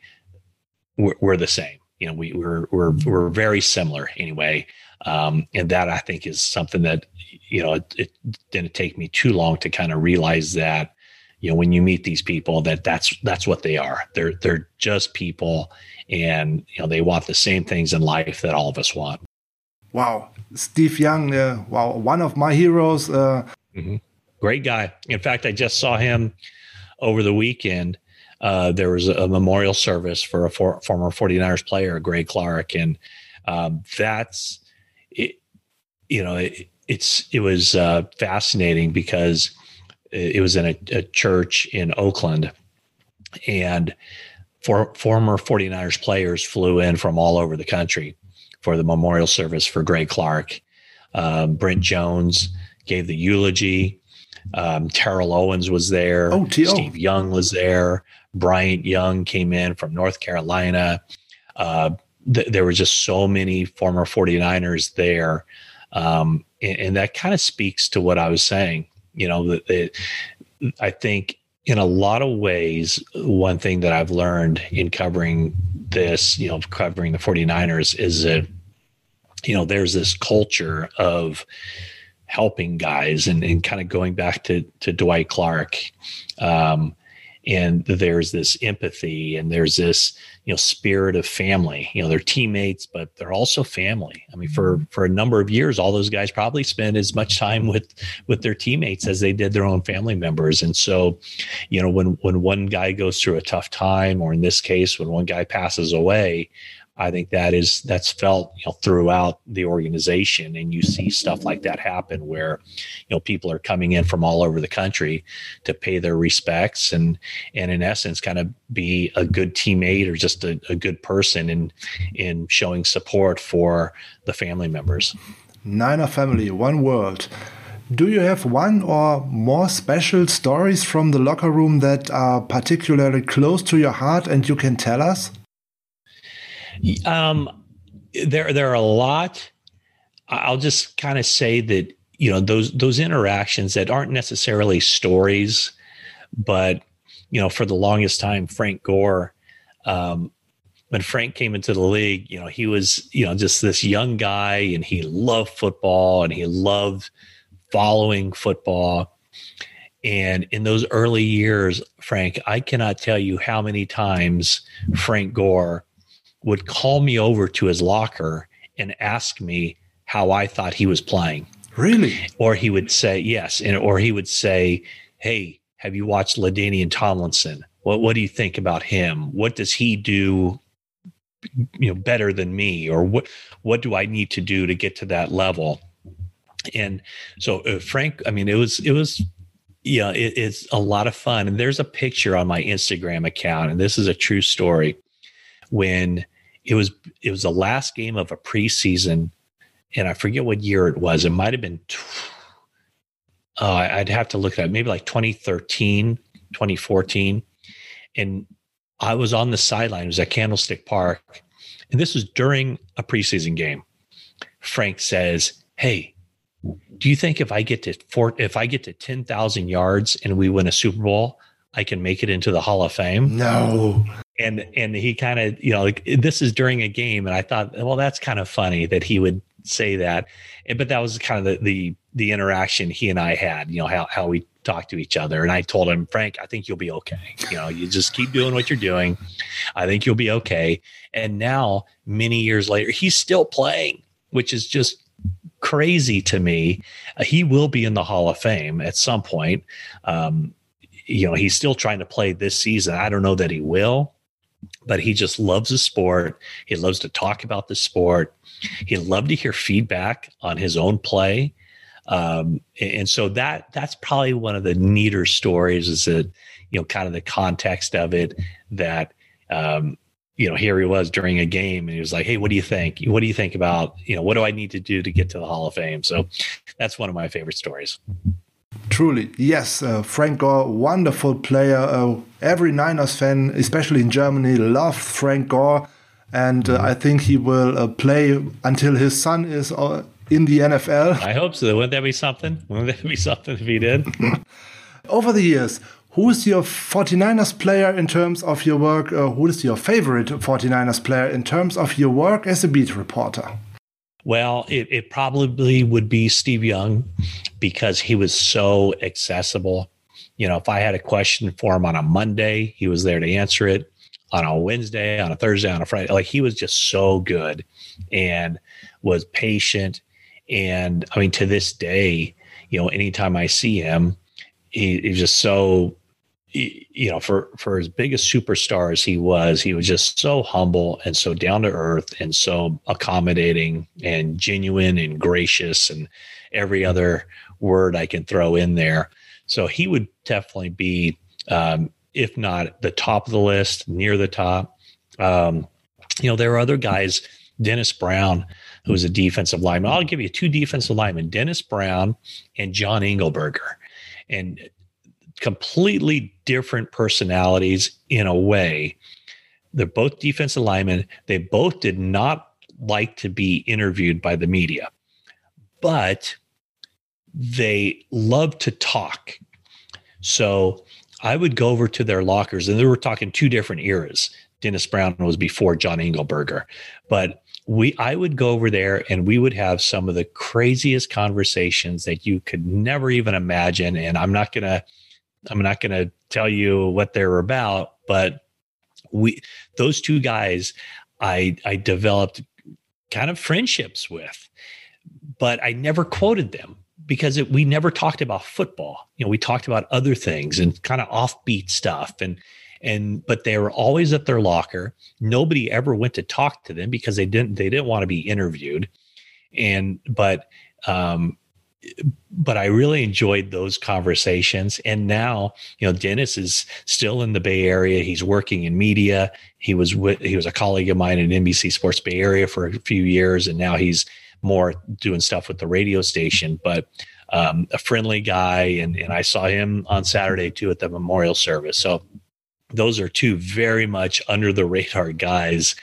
we're, we're the same. You know, we, we're we're we're very similar anyway, um, and that I think is something that you know it, it didn't take me too long to kind of realize that you know when you meet these people that that's that's what they are they're they're just people and you know they want the same things in life that all of us want wow steve young uh, wow one of my heroes uh... mm-hmm. great guy. In fact i just saw him over the weekend. Uh, there was a memorial service for a for, former 49ers player greg clark and um, that's it you know it, it's it was uh, fascinating because it was in a, a church in Oakland, and for, former 49ers players flew in from all over the country for the memorial service for Greg Clark. Um, Brent Jones gave the eulogy. Um, Terrell Owens was there. Oh, Steve Young was there. Bryant Young came in from North Carolina. Uh, th- there were just so many former 49ers there. Um, and, and, that kind of speaks to what I was saying you know, that I think in a lot of ways, one thing that I've learned in covering this, you know, covering the 49ers is that, you know, there's this culture of helping guys and, and kind of going back to, to Dwight Clark. Um, and there's this empathy and there's this you know spirit of family you know they're teammates but they're also family i mean for mm-hmm. for a number of years all those guys probably spent as much time with with their teammates as they did their own family members and so you know when when one guy goes through a tough time or in this case when one guy passes away I think that is that's felt you know throughout the organization, and you see stuff like that happen where you know people are coming in from all over the country to pay their respects and and in essence kind of be a good teammate or just a, a good person in in showing support for the family members. Niner family, one world. Do you have one or more special stories from the locker room that are particularly close to your heart and you can tell us? Um, there, there are a lot. I'll just kind of say that you know those those interactions that aren't necessarily stories, but you know, for the longest time, Frank Gore. Um, when Frank came into the league, you know, he was, you know, just this young guy and he loved football and he loved following football. And in those early years, Frank, I cannot tell you how many times Frank Gore would call me over to his locker and ask me how I thought he was playing. Really? Or he would say, yes. And, or he would say, Hey, have you watched LaDainian Tomlinson? What, what do you think about him? What does he do, you know, better than me? Or what, what do I need to do to get to that level? And so uh, Frank, I mean, it was, it was, yeah, it, it's a lot of fun. And there's a picture on my Instagram account, and this is a true story when it was it was the last game of a preseason, and I forget what year it was. It might have been. Uh, I'd have to look at it, maybe like 2013, 2014. And I was on the sideline. It was at Candlestick Park. And this was during a preseason game. Frank says, Hey, do you think if I get to four, if I get to 10,000 yards and we win a Super Bowl, I can make it into the Hall of Fame? No. And and he kind of you know like this is during a game and i thought well that's kind of funny that he would say that. But that was kind of the the, the interaction he and i had you know how, how we talked to each other. And i told him frank i think you'll be okay. You know you just keep doing what you're doing. I think you'll be okay. And now many years later he's still playing which is just crazy to me. Uh, he will be in the hall of fame at some point. Um, you know he's still trying to play this season i don't know that he will but he just loves the sport. He loves to talk about the sport. He loved to hear feedback on his own play. Um, and so that that's probably one of the neater stories is that you know kind of the context of it that um, you know, here he was during a game and he was like, Hey, what do you think? What do you think about, you know, what do I need to do to get to the Hall of Fame? So that's one of my favorite stories. Truly, yes. Uh, Frank Gore, wonderful player. Uh, every Niners fan, especially in Germany, loved Frank Gore. And uh, I think he will uh, play until his son is uh, in the NFL. I hope so. Wouldn't that be something? [laughs] Wouldn't that be something if he did? [laughs] Over the years, who is your 49ers player in terms of your work? Uh, who is your favorite 49ers player in terms of your work as a beat reporter? Well, it, it probably would be Steve Young because he was so accessible. You know, if I had a question for him on a Monday, he was there to answer it. On a Wednesday, on a Thursday, on a Friday, like he was just so good and was patient. And I mean, to this day, you know, anytime I see him, he, he's just so you know, for for as big a superstar as he was, he was just so humble and so down to earth and so accommodating and genuine and gracious and every other word I can throw in there. So he would definitely be, um, if not the top of the list, near the top. Um, you know, there are other guys, Dennis Brown, who was a defensive lineman. I'll give you two defensive linemen, Dennis Brown and John Engelberger. And completely different personalities in a way. They're both defensive linemen. They both did not like to be interviewed by the media, but they love to talk. So I would go over to their lockers, and they were talking two different eras. Dennis Brown was before John Engelberger, but we I would go over there and we would have some of the craziest conversations that you could never even imagine. And I'm not gonna I'm not going to tell you what they're about, but we those two guys I I developed kind of friendships with, but I never quoted them because it, we never talked about football. You know, we talked about other things and kind of offbeat stuff and and but they were always at their locker. Nobody ever went to talk to them because they didn't they didn't want to be interviewed. And but um but I really enjoyed those conversations. And now, you know, Dennis is still in the Bay Area. He's working in media. He was with, he was a colleague of mine at NBC Sports Bay Area for a few years, and now he's more doing stuff with the radio station. But um, a friendly guy, and and I saw him on Saturday too at the memorial service. So those are two very much under the radar guys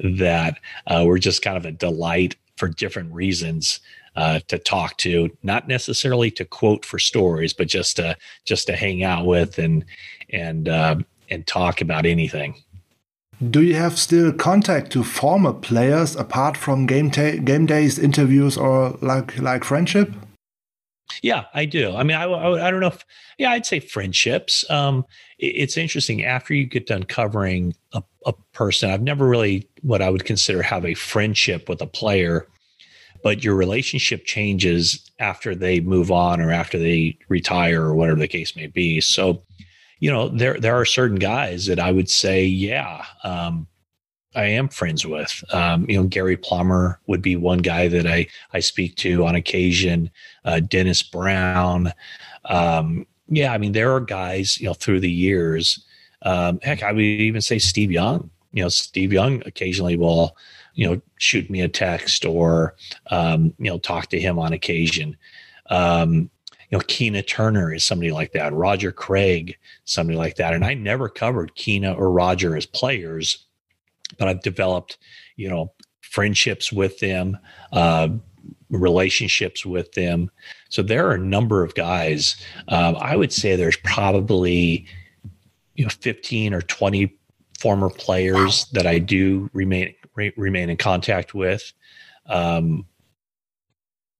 that uh, were just kind of a delight for different reasons uh, to talk to, not necessarily to quote for stories, but just to just to hang out with and and uh, and talk about anything. Do you have still contact to former players apart from game game days, interviews, or like like friendship? Yeah, I do. I mean, I, I, I don't know if, yeah, I'd say friendships. Um, it, it's interesting after you get done covering a, a person. I've never really what I would consider have a friendship with a player but your relationship changes after they move on or after they retire or whatever the case may be. So, you know, there there are certain guys that I would say, yeah, um, I am friends with. Um, you know, Gary Plummer would be one guy that I I speak to on occasion. Uh, Dennis Brown. Um, yeah, I mean, there are guys, you know, through the years. Um, heck, I would even say Steve Young. You know, Steve Young occasionally will you know, shoot me a text or, um, you know, talk to him on occasion. Um, you know, Keena Turner is somebody like that. Roger Craig, somebody like that. And I never covered Keena or Roger as players, but I've developed, you know, friendships with them, uh, relationships with them. So there are a number of guys. Um, I would say there's probably, you know, 15 or 20 former players that I do remain re- remain in contact with. Um,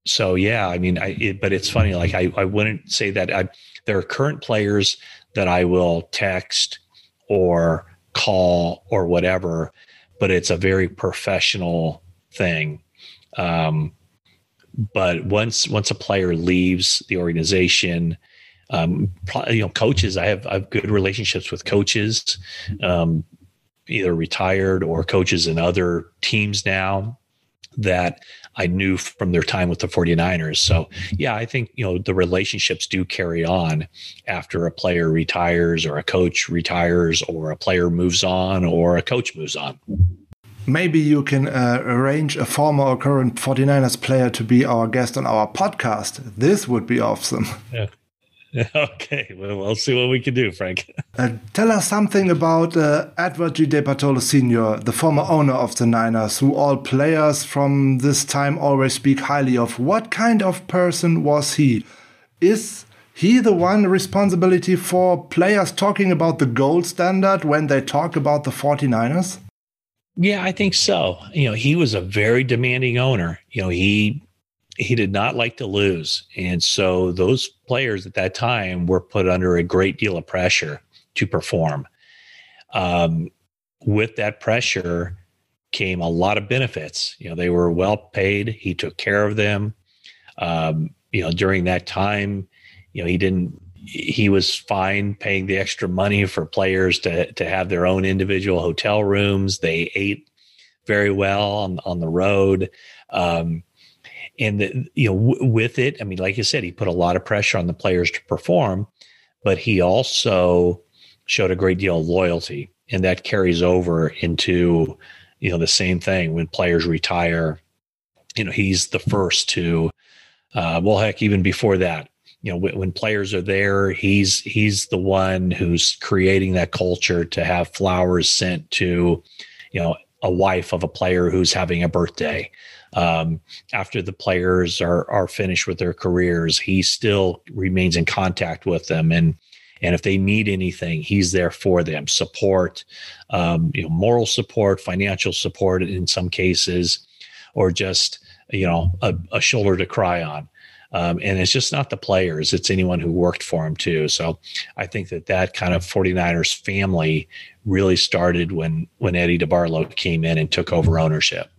so yeah, I mean, I, it, but it's funny. Like I, I wouldn't say that I, there are current players that I will text or call or whatever, but it's a very professional thing. Um, but once once a player leaves the organization, um, you know, coaches, I have I have good relationships with coaches. Um, either retired or coaches in other teams now. that I knew from their time with the 49ers. So, yeah, I think, you know, the relationships do carry on after a player retires or a coach retires or a player moves on or a coach moves on. Maybe you can uh, arrange a former or current 49ers player to be our guest on our podcast. This would be awesome. Yeah. [laughs] Okay, well, we'll see what we can do, Frank. [laughs] uh, tell us something about uh, Edward G. DeBartolo Sr., the former owner of the Niners, who all players from this time always speak highly of. What kind of person was he? Is he the one responsibility for players talking about the gold standard when they talk about the 49ers? Yeah, I think so. You know, he was a very demanding owner. You know, he he did not like to lose. And so those players at that time were put under a great deal of pressure to perform. Um, with that pressure came a lot of benefits. You know, they were well paid. He took care of them. Um, you know, during that time, you know, he didn't, he was fine paying the extra money for players to, to have their own individual hotel rooms. They ate very well on, on the road. Um, and the, you know w- with it i mean like you said he put a lot of pressure on the players to perform but he also showed a great deal of loyalty. And that carries over into you know the same thing when players retire. You know he's the first to uh, well heck even before that you know when, when players are there he's he's the one who's creating that culture to have flowers sent to you know a wife of a player who's having a birthday um, after the players are are finished with their careers, he still remains in contact with them and and if they need anything, he's there for them. Support, um, you know, moral support, financial support in some cases, or just you know a, a shoulder to cry on. Um, and it's just not the players; it's anyone who worked for him too. So I think that that kind of 49ers family really started when when Eddie DeBartolo came in and took over ownership.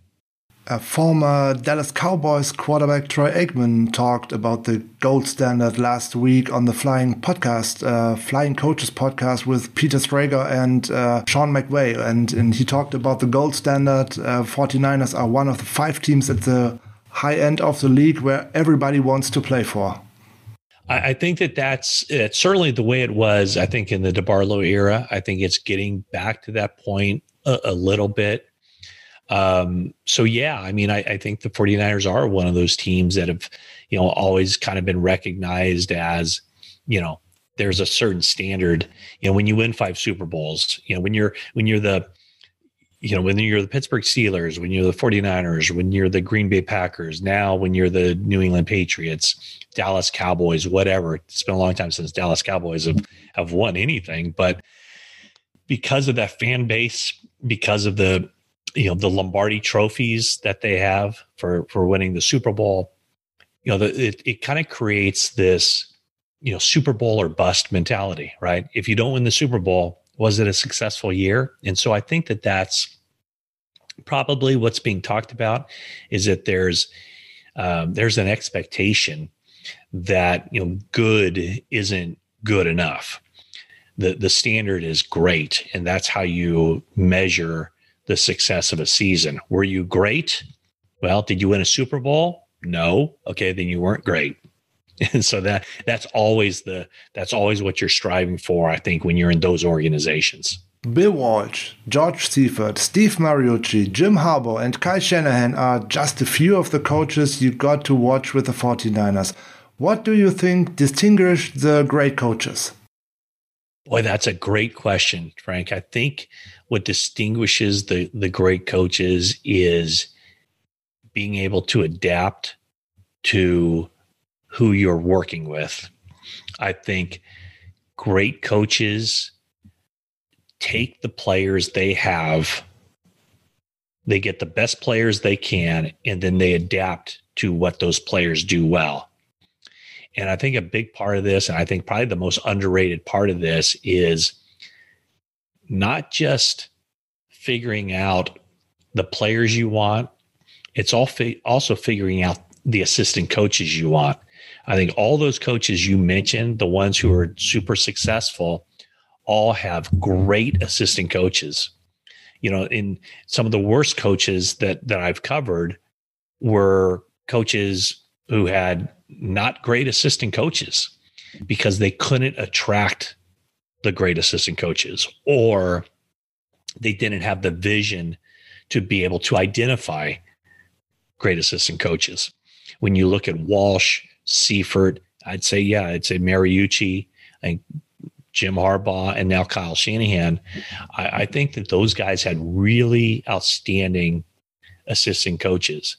A former Dallas Cowboys quarterback Troy Aikman talked about the gold standard last week on the Flying Podcast, uh, Flying Coaches podcast with Peter Schrager and uh, Sean McVay. And, and he talked about the gold standard. Uh, 49ers are one of the five teams at the high end of the league where everybody wants to play for. I think that that's certainly the way it was. I think in the DeBartolo era, I think it's getting back to that point a, a little bit. Um, so yeah, I mean, I, I, think the 49ers are one of those teams that have, you know, always kind of been recognized as, you know, there's a certain standard, you know, when you win five Super Bowls, you know, when you're, when you're the, you know, when you're the Pittsburgh Steelers, when you're the 49ers, when you're the Green Bay Packers, now when you're the New England Patriots, Dallas Cowboys, whatever. It's been a long time since Dallas Cowboys have, have won anything, but because of that fan base, because of the you know the Lombardi trophies that they have for for winning the Super Bowl. You know, the, it it kind of creates this you know Super Bowl or bust mentality, right? If you don't win the Super Bowl, was it a successful year? And so I think that that's probably what's being talked about is that there's um, there's an expectation that you know good isn't good enough. The the standard is great, and that's how you measure the success of a season. Were you great? Well, did you win a Super Bowl? No. Okay, then you weren't great. [laughs] And so that that's always the that's always what you're striving for, I think, when you're in those organizations. Bill Walsh, George Seifert, Steve Mariucci, Jim Harbaugh, and Kyle Shanahan are just a few of the coaches you got to watch with the 49ers. What do you think distinguish the great coaches? Boy, that's a great question, Frank. I think what distinguishes the the great coaches is being able to adapt to who you're working with. I think great coaches take the players they have, they get the best players they can, and then they adapt to what those players do well. And I think a big part of this, and I think probably the most underrated part of this, is not just figuring out the players you want, it's all fi- also figuring out the assistant coaches you want. I think all those coaches you mentioned, the ones who are super successful, all have great assistant coaches. You know, in some of the worst coaches that that I've covered were coaches who had not great assistant coaches because they couldn't attract the great assistant coaches or they didn't have the vision to be able to identify great assistant coaches. When you look at Walsh, Seifert, I'd say, yeah, I'd say Mariucci, and Jim Harbaugh, and now Kyle Shanahan. I, I think that those guys had really outstanding assistant coaches.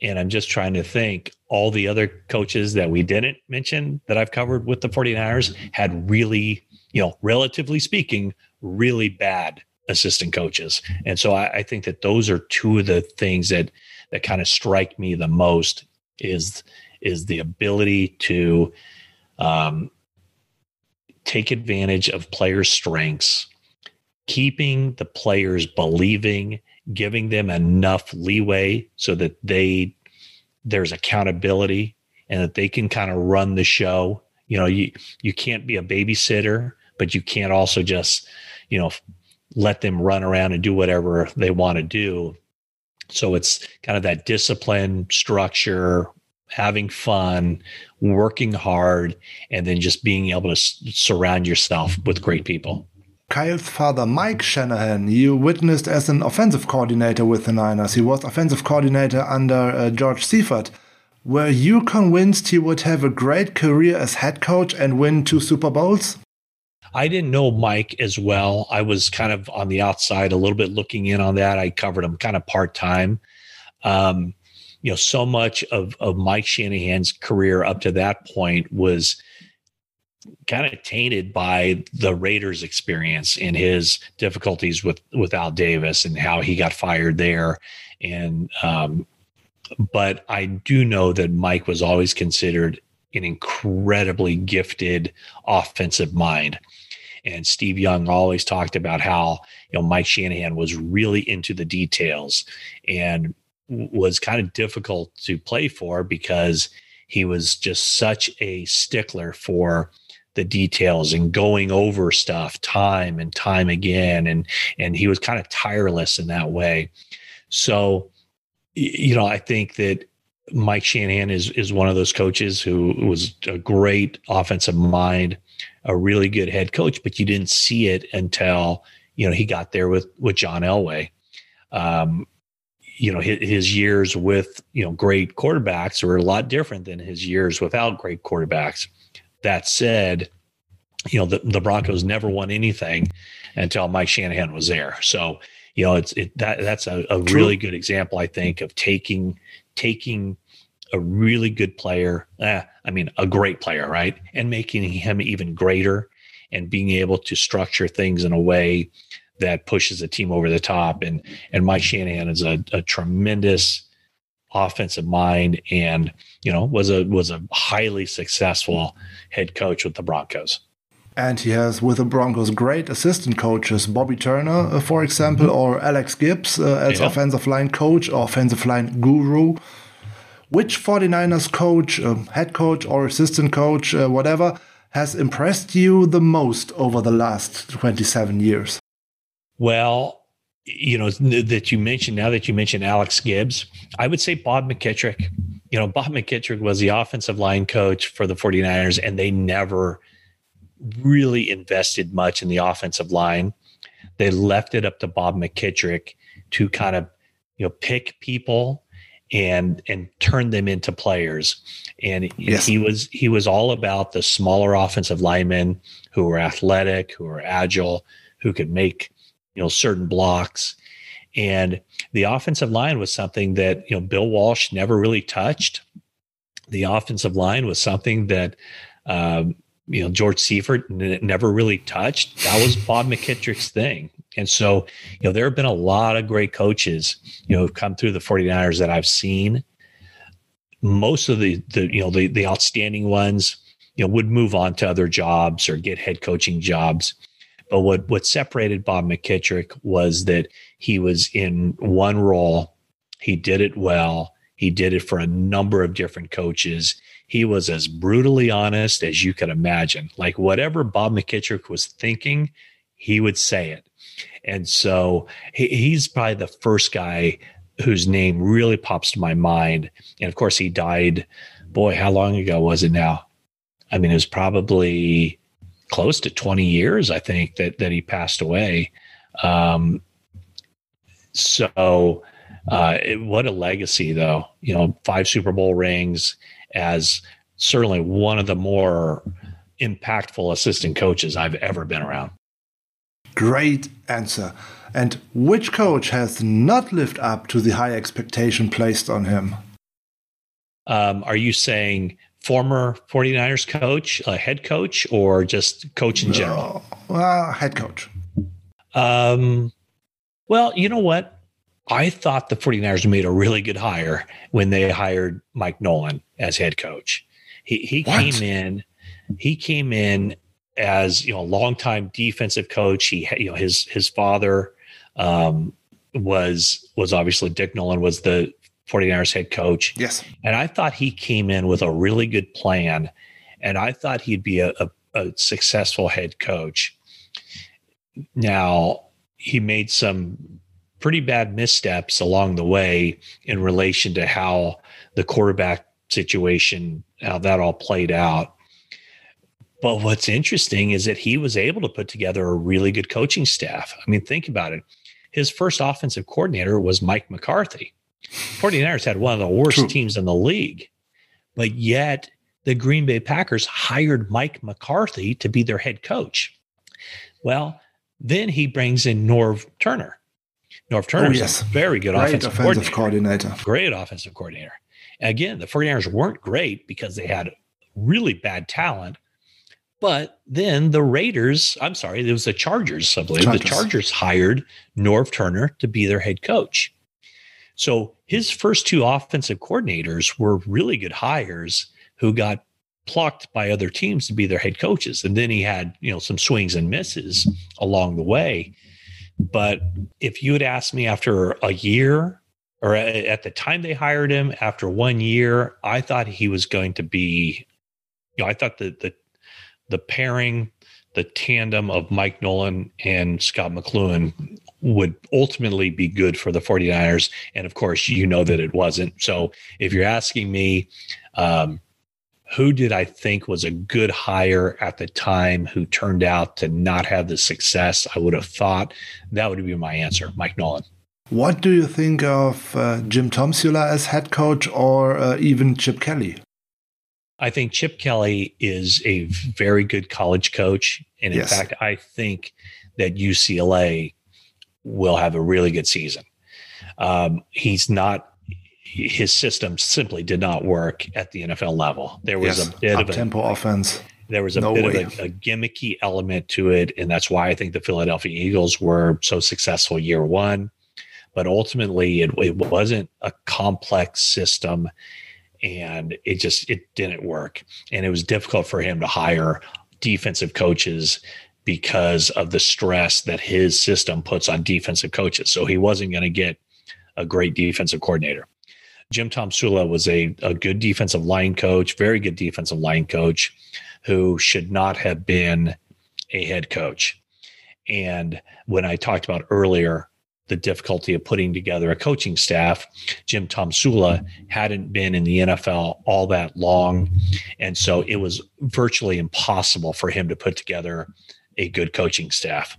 And I'm just trying to think all the other coaches that we didn't mention that I've covered with the 49ers had really, you know, relatively speaking, really bad assistant coaches. And so I, I think that those are two of the things that that kind of strike me the most is is the ability to um, take advantage of players' strengths, keeping the players believing, giving them enough leeway so that they there's accountability and that they can kind of run the show. You know, you you can't be a babysitter, but you can't also just, you know, let them run around and do whatever they want to do. So it's kind of that discipline, structure, having fun, working hard, and then just being able to s- surround yourself with great people. Kyle's father, Mike Shanahan, you witnessed as an offensive coordinator with the Niners. He was offensive coordinator under uh, George Seifert. Were you convinced he would have a great career as head coach and win two Super Bowls? I didn't know Mike as well. I was kind of on the outside, a little bit looking in on that. I covered him kind of part time. Um, you know, so much of of Mike Shanahan's career up to that point was kind of tainted by the Raiders experience and his difficulties with with Al Davis and how he got fired there. And um, but I do know that Mike was always considered an incredibly gifted offensive mind. And Steve Young always talked about how you know Mike Shanahan was really into the details and was kind of difficult to play for because he was just such a stickler for the details and going over stuff time and time again. And and he was kind of tireless in that way. So you know i think that mike shanahan is is one of those coaches who was a great offensive mind a really good head coach but you didn't see it until you know he got there with with john elway. Um, you know his, his, years with you know great quarterbacks were a lot different than his years without great quarterbacks. That said, you know, the, the Broncos never won anything until Mike Shanahan was there. So, you know, it's it, that that's a, a really good example, I think, of taking taking a really good player, eh, I mean, a great player, right, and making him even greater, and being able to structure things in a way that pushes the team over the top. And and Mike Shanahan is a, a tremendous offensive mind and you know was a was a highly successful head coach with the Broncos. And he has with the Broncos great assistant coaches, Bobby Turner, uh, for example, mm-hmm. or Alex Gibbs uh, as yeah. offensive line coach or offensive line guru. Which 49ers coach, uh, head coach, or assistant coach, uh, whatever, has impressed you the most over the last 27 years? Well, you know that you mentioned now that you mentioned Alex Gibbs, I would say Bob McKittrick. You know, Bob McKittrick was the offensive line coach for the 49ers, and they never really invested much in the offensive line. They left it up to Bob McKittrick to kind of, you know, pick people and and turn them into players. And yes. he was he was all about the smaller offensive linemen who were athletic, who were agile, who could make you know certain blocks and the offensive line was something that you know bill walsh never really touched the offensive line was something that um, you know george seifert n- never really touched that was bob McKittrick's thing and so you know there have been a lot of great coaches you know who've come through the 49ers that i've seen most of the the you know the, the outstanding ones you know would move on to other jobs or get head coaching jobs but what what separated Bob McKittrick was that he was in one role. He did it well. He did it for a number of different coaches. He was as brutally honest as you could imagine. Like whatever Bob McKittrick was thinking, he would say it. And so he, he's probably the first guy whose name really pops to my mind, and of course he died. Boy, how long ago was it now? I mean, it was probably close to 20 years, I think, that that he passed away. Um, so, uh, it, what a legacy, though. You know, five Super Bowl rings as certainly one of the more impactful assistant coaches I've ever been around. Great answer. And which coach has not lived up to the high expectation placed on him? Um, are you saying former 49ers coach, a head coach, or just coach in general? Uh, head coach. Um, well, you know what? I thought the 49ers made a really good hire when they hired Mike Nolan as head coach. He he what? came in, he came in as you know a longtime defensive coach. He you know his his father um, was was obviously Dick Nolan was the 49ers head coach. Yes. And I thought he came in with a really good plan and I thought he'd be a, a, a successful head coach. Now, he made some pretty bad missteps along the way in relation to how the quarterback situation, how that all played out. But what's interesting is that he was able to put together a really good coaching staff. I mean, think about it. His first offensive coordinator was Mike McCarthy. 49ers had one of the worst True. teams in the league, but yet the Green Bay Packers hired Mike McCarthy to be their head coach. Well, then he brings in Norv Turner. Norv Turner oh, yes. a very good great offensive, offensive coordinator. coordinator. Great offensive coordinator. Again, the 49ers weren't great because they had really bad talent. But then the Raiders, I'm sorry, it was the Chargers, I believe. Chargers. The Chargers hired Norv Turner to be their head coach. So his first two offensive coordinators were really good hires who got plucked by other teams to be their head coaches. And then he had, you know, some swings and misses along the way. But if you had asked me after a year or at the time they hired him, after one year, I thought he was going to be, you know, I thought that the the pairing, the tandem of Mike Nolan and Scot McCloughan would ultimately be good for the 49ers. And of course, you know that it wasn't. So if you're asking me, um, who did I think was a good hire at the time who turned out to not have the success I would have thought? That would be my answer, Mike Nolan. What do you think of uh, Jim Tomsula as head coach or uh, even Chip Kelly? I think Chip Kelly is a very good college coach. And in yes. fact, I think that UCLA will have a really good season. Um, he's not his system simply did not work at the NFL level. There was yes, a bit of a tempo offense. There was a no bit way. of a, a, gimmicky element to it, and that's why I think the Philadelphia Eagles were so successful year one. But ultimately, it, it wasn't a complex system, and it just it didn't work. And it was difficult for him to hire defensive coaches because of the stress that his system puts on defensive coaches. So he wasn't going to get a great defensive coordinator. Jim Tomsula was a, a good defensive line coach, very good defensive line coach, who should not have been a head coach. And when I talked about earlier the difficulty of putting together a coaching staff, Jim Tomsula hadn't been in the NFL all that long. And so it was virtually impossible for him to put together a good coaching staff,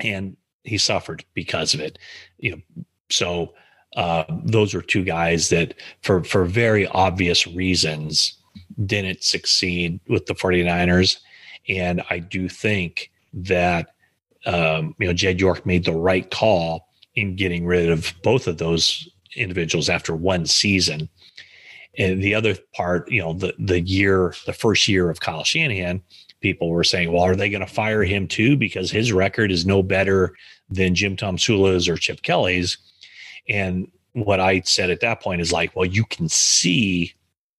and he suffered because of it. You know, so uh, those are two guys that, for for very obvious reasons, didn't succeed with the 49ers. And I do think that um, you know Jed York made the right call in getting rid of both of those individuals after one season. And the other part, you know, the the year, the first year of Kyle Shanahan, people were saying, well, are they going to fire him too? Because his record is no better than Jim Tomsula's or Chip Kelly's. And what I said at that point is like, well, you can see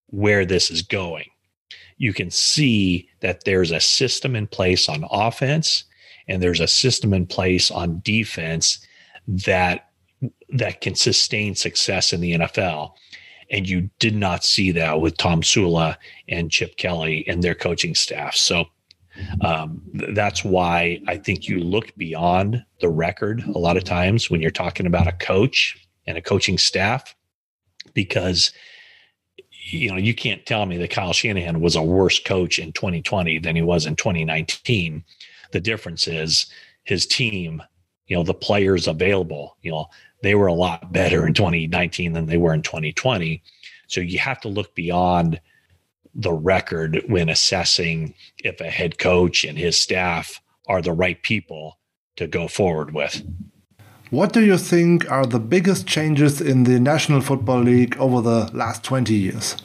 where this is going. You can see that there's a system in place on offense and there's a system in place on defense that that can sustain success in the NFL. And you did not see that with Tomsula and Chip Kelly and their coaching staff. So um, that's why I think you look beyond the record a lot of times when you're talking about a coach and a coaching staff because you know you can't tell me that Kyle Shanahan was a worse coach in 2020 than he was in 2019. The difference is his team, you know, the players available, you know, they were a lot better in 2019 than they were in 2020. So you have to look beyond the record when assessing if a head coach and his staff are the right people to go forward with. What do you think are the biggest changes in the National Football League over the last 20 years?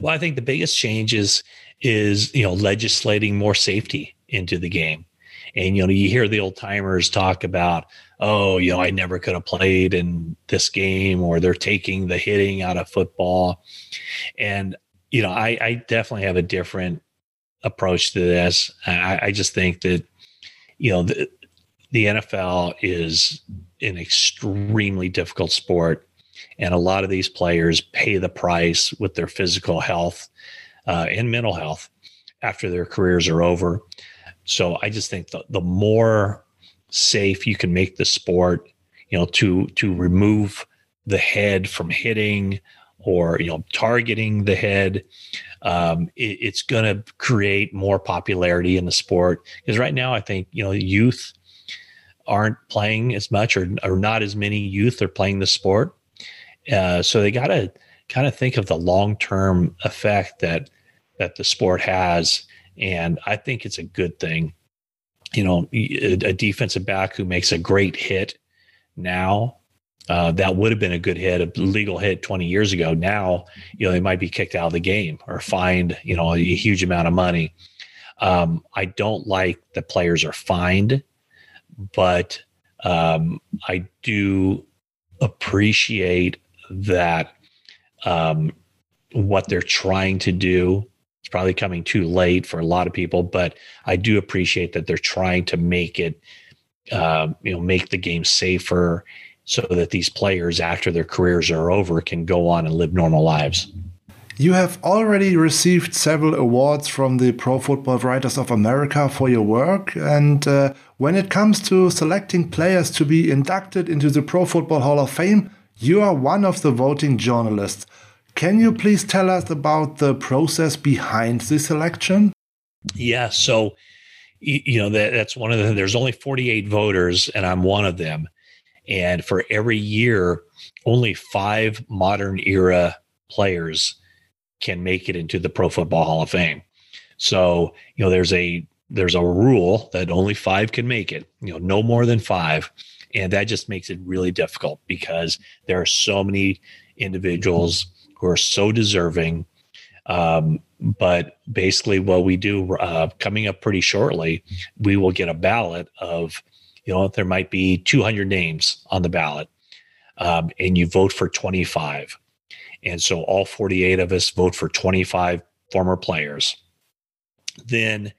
Well, I think the biggest changes is, you know, legislating more safety into the game. And, you know, you hear the old timers talk about, oh, you know, I never could have played in this game, or they're taking the hitting out of football. And, you know, I, I definitely have a different approach to this. I, I just think that, you know, the, the NFL is an extremely difficult sport, and a lot of these players pay the price with their physical health uh, and mental health after their careers are over. So I just think the, the more safe you can make the sport, you know, to to remove the head from hitting or you know targeting the head um, it, it's going to create more popularity in the sport because right now i think you know youth aren't playing as much or, or not as many youth are playing the sport. Uh, so they got to kind of think of the long term effect that that the sport has, and I think it's a good thing. You know, a, defensive back who makes a great hit now uh, that would have been a good hit, a legal hit 20 years ago. Now, you know, they might be kicked out of the game or fined, you know, a huge amount of money. Um, I don't like that players are fined but um, I do appreciate that um, what they're trying to do. It's probably coming too late for a lot of people, but I do appreciate that they're trying to make it, uh, you know, make the game safer so that these players, after their careers are over, can go on and live normal lives. You have already received several awards from the Pro Football Writers of America for your work. And uh, when it comes to selecting players to be inducted into the Pro Football Hall of Fame, you are one of the voting journalists. Can you please tell us about the process behind this election? Yeah. So, you know, that, that's one of the, there's only 48 voters, and I'm one of them. And for every year, only five modern era players can make it into the Pro Football Hall of Fame. So, you know, there's a there's a rule that only five can make it, you know, no more than five. And that just makes it really difficult because there are so many individuals who are so deserving. Um, but basically, what we do uh, coming up pretty shortly, we will get a ballot of, you know, there might be 200 names on the ballot, um, and you vote for 25. And so all 48 of us vote for 25 former players. Then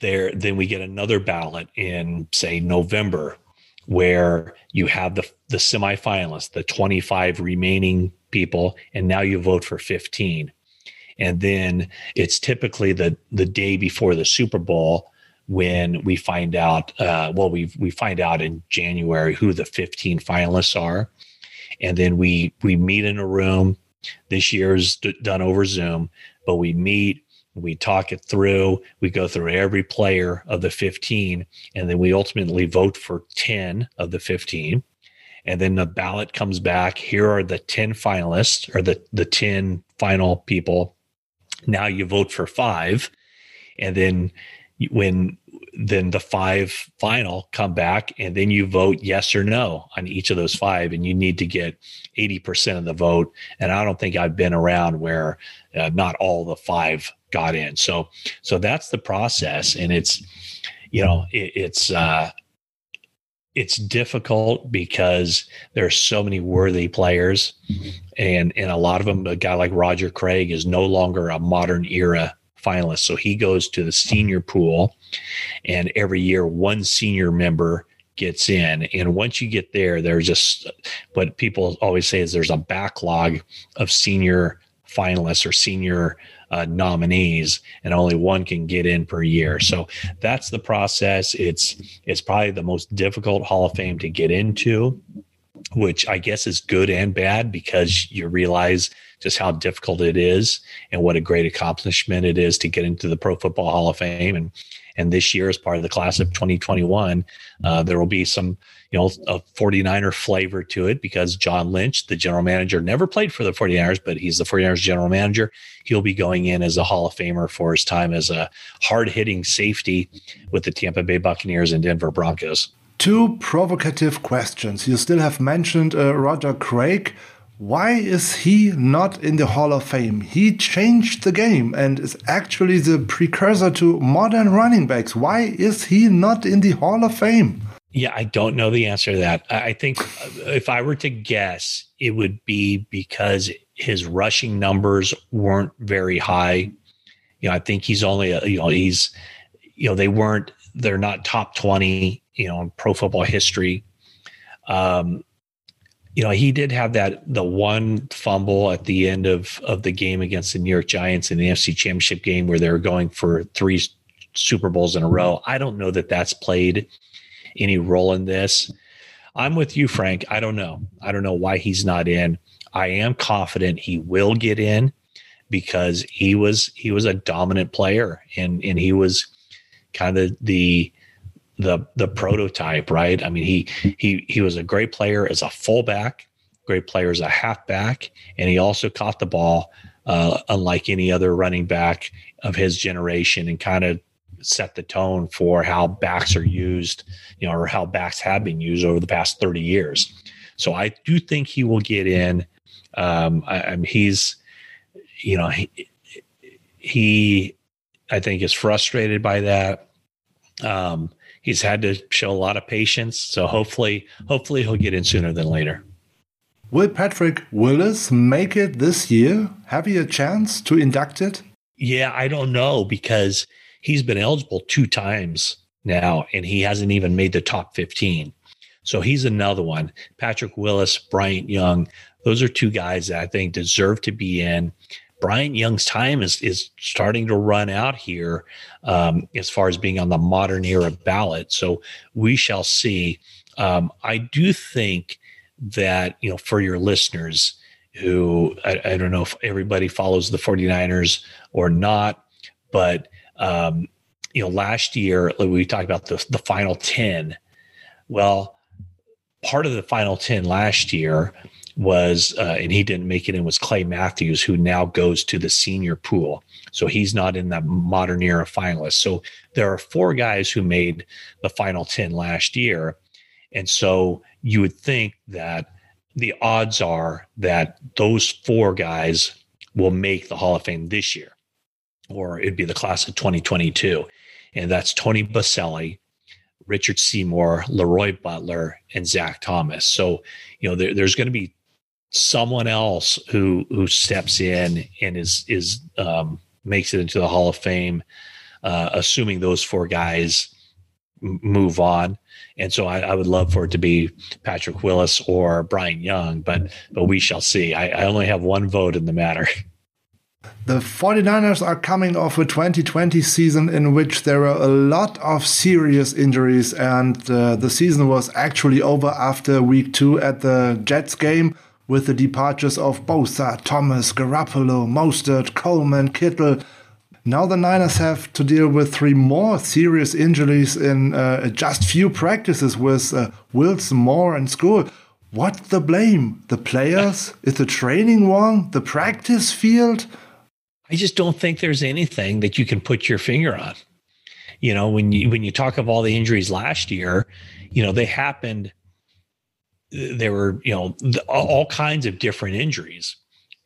there then we get another ballot in say November where you have the the semifinalists, the 25 remaining people and now you vote for 15. And then it's typically the the day before the Super Bowl when we find out uh, well we we find out in January who the 15 finalists are and then we we meet in a room. This year is d- done over Zoom, but we meet, we talk it through, we go through every player of the 15, and then we ultimately vote for 10 of the 15. And then the ballot comes back. Here are the 10 finalists or the, the 10 final people. Now you vote for five. And then when then the five final come back and then you vote yes or no on each of those five and you need to get 80% of the vote and i don't think i've been around where uh, not all the five got in so so that's the process and it's you know it, it's uh it's difficult because there are so many worthy players and and a lot of them a guy like roger craig is no longer a modern era finalist. So he goes to the senior pool, and every year one senior member gets in. And once you get there, there's just what people always say is there's a backlog of senior finalists or senior uh, nominees, and only one can get in per year. So that's the process. It's it's probably the most difficult Hall of Fame to get into. which I guess is good and bad because you realize just how difficult it is and what a great accomplishment it is to get into the Pro Football Hall of Fame. And and this year, as part of the class of 2021, uh, there will be some you know a 49er flavor to it because John Lynch, the general manager, never played for the 49ers, but he's the 49ers general manager. He'll be going in as a Hall of Famer for his time as a hard hitting safety with the Tampa Bay Buccaneers and Denver Broncos. Two provocative questions. You still have mentioned uh, Roger Craig. Why is he not in the Hall of Fame? He changed the game and is actually the precursor to modern running backs. Why is he not in the Hall of Fame? Yeah, I don't know the answer to that. I think uh, if I were to guess, it would be because his rushing numbers weren't very high. You know, I think he's only, a, you know, he's, you know, they weren't, they're not top 20 you know, in pro football history. Um, you know, he did have that the one fumble at the end of of the game against the New York Giants in the NFC Championship game where they were going for three Super Bowls in a row. I don't know that that's played any role in this. I'm with you, Frank. I don't know. I don't know why he's not in. I am confident he will get in because he was he was a dominant player and and he was kind of the the the prototype, right? I mean, he he he was a great player as a fullback, great player as a halfback, and he also caught the ball uh, unlike any other running back of his generation, and kind of set the tone for how backs are used, you know, or how backs have been used over the past thirty years. So I do think he will get in. Um, I, I mean, he's, you know, he, he, I think is frustrated by that. Um, he's had to show a lot of patience. So hopefully, hopefully he'll get in sooner than later. Will Patrick Willis make it this year? Have you a chance to induct it? Yeah, I don't know because he's been eligible two times now and he hasn't even made the top 15. So he's another one. Patrick Willis, Bryant Young, those are two guys that I think deserve to be in. Bryant Young's time is is starting to run out here um, as far as being on the modern era ballot. So we shall see. Um, I do think that you know for your listeners who I, I, don't know if everybody follows the 49ers or not, but um, you know last year we talked about the the final 10. Well, part of the final 10 last year was, uh, and he didn't make it in, was Clay Matthews, who now goes to the senior pool. So he's not in that modern era finalist. So there are four guys who made the final 10 last year. And so you would think that the odds are that those four guys will make the Hall of Fame this year, or it'd be the class of 2022. And that's Tony Boselli, Richard Seymour, Leroy Butler, and Zach Thomas. So, you know, there, there's going to be someone else who who steps in and is is um, makes it into the Hall of Fame, uh, assuming those four guys move on. And so I, I, would love for it to be Patrick Willis or Bryant Young, but but we shall see. I, I only have one vote in the matter. [laughs] The 49ers are coming off a 2020 season in which there were a lot of serious injuries, and uh, the season was actually over after week two at the Jets game with the departures of Bosa, Thomas, Garoppolo, Mostert, Coleman, Kittle. Now the Niners have to deal with three more serious injuries in uh, just few practices with uh, Wilson, Moore, and Skule. What's the blame? The players? Is the training wrong? The practice field? I just don't think there's anything that you can put your finger on. You know, when you when you talk of all the injuries last year, you know, they happened there were you know all kinds of different injuries.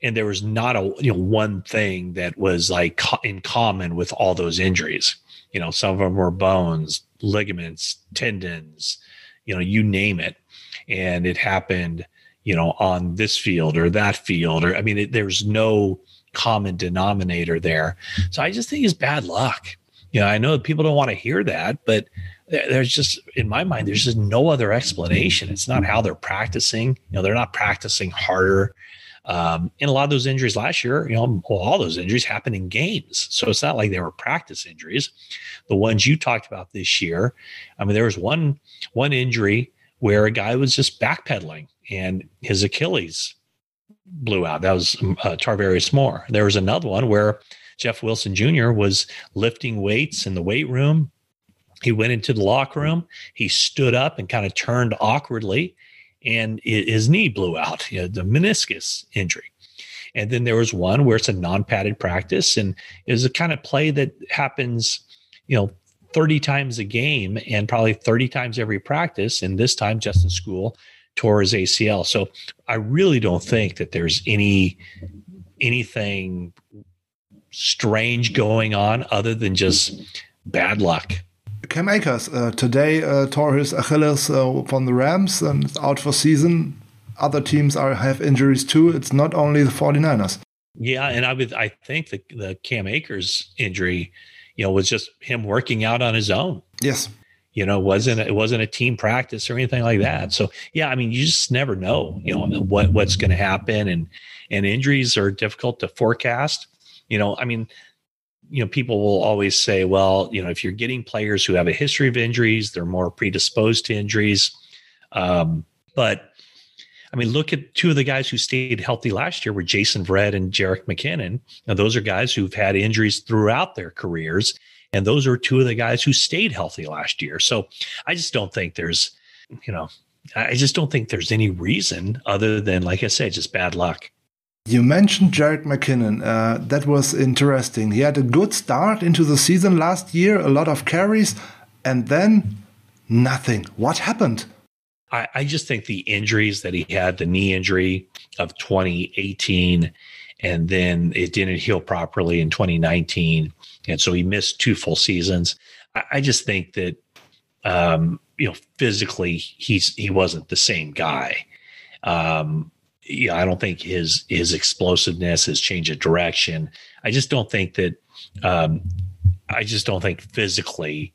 And there was not a you know one thing that was like in common with all those injuries. You know some of them were bones ligaments tendons you know you name it. And it happened you know on this field or that field or i mean it, there's no common denominator there. So i just think it's bad luck. You know i know people don't want to hear that but there's just in my mind there's just no other explanation. It's not how they're practicing. You know they're not practicing harder. Um, and a lot of those injuries last year you know well, all those injuries happened in games. So it's not like they were practice injuries. The ones you talked about this year i mean there was one one injury where a guy was just backpedaling and his Achilles blew out. That was uh, Tarvarius Moore. There was another one where Jeff Wilson Jr. was lifting weights in the weight room. He went into the locker room. He stood up and kind of turned awkwardly, and his knee blew out, you know, the meniscus injury. And then there was one where it's a non-padded practice, and it was a kind of play that happens, you know, 30 times a game and probably 30 times every practice. And this time, Justin Skule tore his ACL. So I really don't think that there's any anything strange going on other than just bad luck. Cam Akers uh, today uh, tore his Achilles uh, from the Rams and is out for season. Other teams are have injuries too. It's not only the 49ers. Yeah, and I would I think the the Cam Akers injury, you know, was just him working out on his own. Yes. You know, wasn't it wasn't a team practice or anything like that. So yeah, I mean, you just never know, you know, what what's going to happen, and and injuries are difficult to forecast. You know, I mean, you know, people will always say, well, you know, if you're getting players who have a history of injuries, they're more predisposed to injuries. Um, but I mean, look at two of the guys who stayed healthy last year were Jason Verrett and Jerick McKinnon. Now, those are guys who've had injuries throughout their careers. And those are two of the guys who stayed healthy last year. So I just don't think there's, you know, I just don't think there's any reason other than, like I said, just bad luck. You mentioned Jared McKinnon. Uh, that was interesting. He had a good start into the season last year, a lot of carries, and then nothing. What happened? I, I just think the injuries that he had, the knee injury of 2018, and then it didn't heal properly in 2019 and so he missed two full seasons. I, I just think that um, you know physically he's he wasn't the same guy. Um, yeah, I don't think his his explosiveness, his change of direction. I just don't think that. Um, I just don't think physically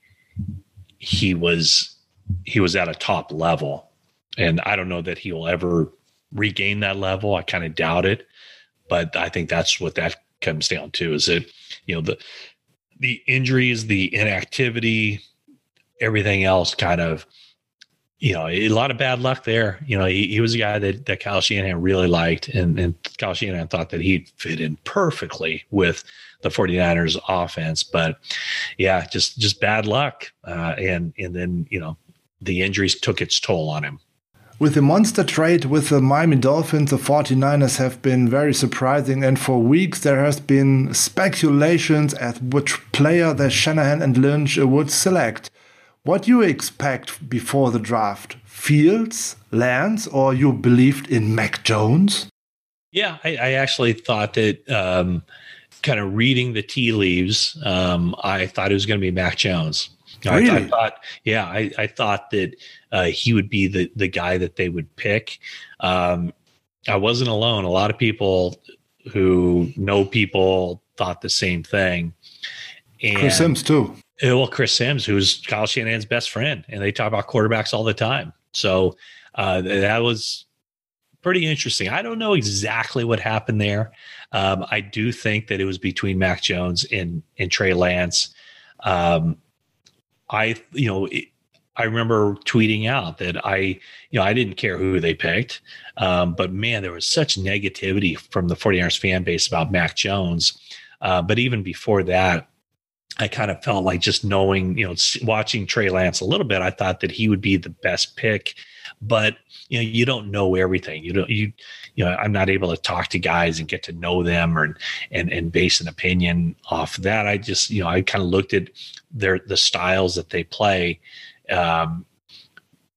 he was he was at a top level, and I don't know that he will ever regain that level. I kind of doubt it, but I think that's what that comes down to. Is that you know the the injuries, the inactivity, everything else kind of, you know, a lot of bad luck there. You know, he, he was a guy that, that Kyle Shanahan really liked, and, and Kyle Shanahan thought that he'd fit in perfectly with the 49ers offense. But yeah, just just bad luck. Uh, and and then, you know, the injuries took its toll on him. With the monster trade with the Miami Dolphins, the 49ers have been very surprising, and for weeks there has been speculations at which player that Shanahan and Lynch would select. What do you expect before the draft? Fields, Lance, or you believed in Mac Jones? Yeah, I, I actually thought that um, kind of reading the tea leaves, um, I thought it was going to be Mac Jones. Really? I, I thought, yeah, I, I thought that uh, he would be the the guy that they would pick. Um, I wasn't alone. A lot of people who know people thought the same thing. And, Chris Sims too. Well, Chris Sims, who's Kyle Shanahan's best friend, and they talk about quarterbacks all the time. So uh, that was pretty interesting. I don't know exactly what happened there. Um, I do think that it was between Mac Jones and and Trey Lance. Um, I, you know, it, I remember tweeting out that I, you know, I didn't care who they picked. Um, but man, there was such negativity from the 49ers fan base about Mac Jones. Uh, but even before that, I kind of felt like just knowing, you know, watching Trey Lance a little bit, I thought that he would be the best pick. But you know, you don't know everything. You don't you you know, I'm not able to talk to guys and get to know them or and and base an opinion off of that. I just, you know, I kind of looked at their the styles that they play. Um,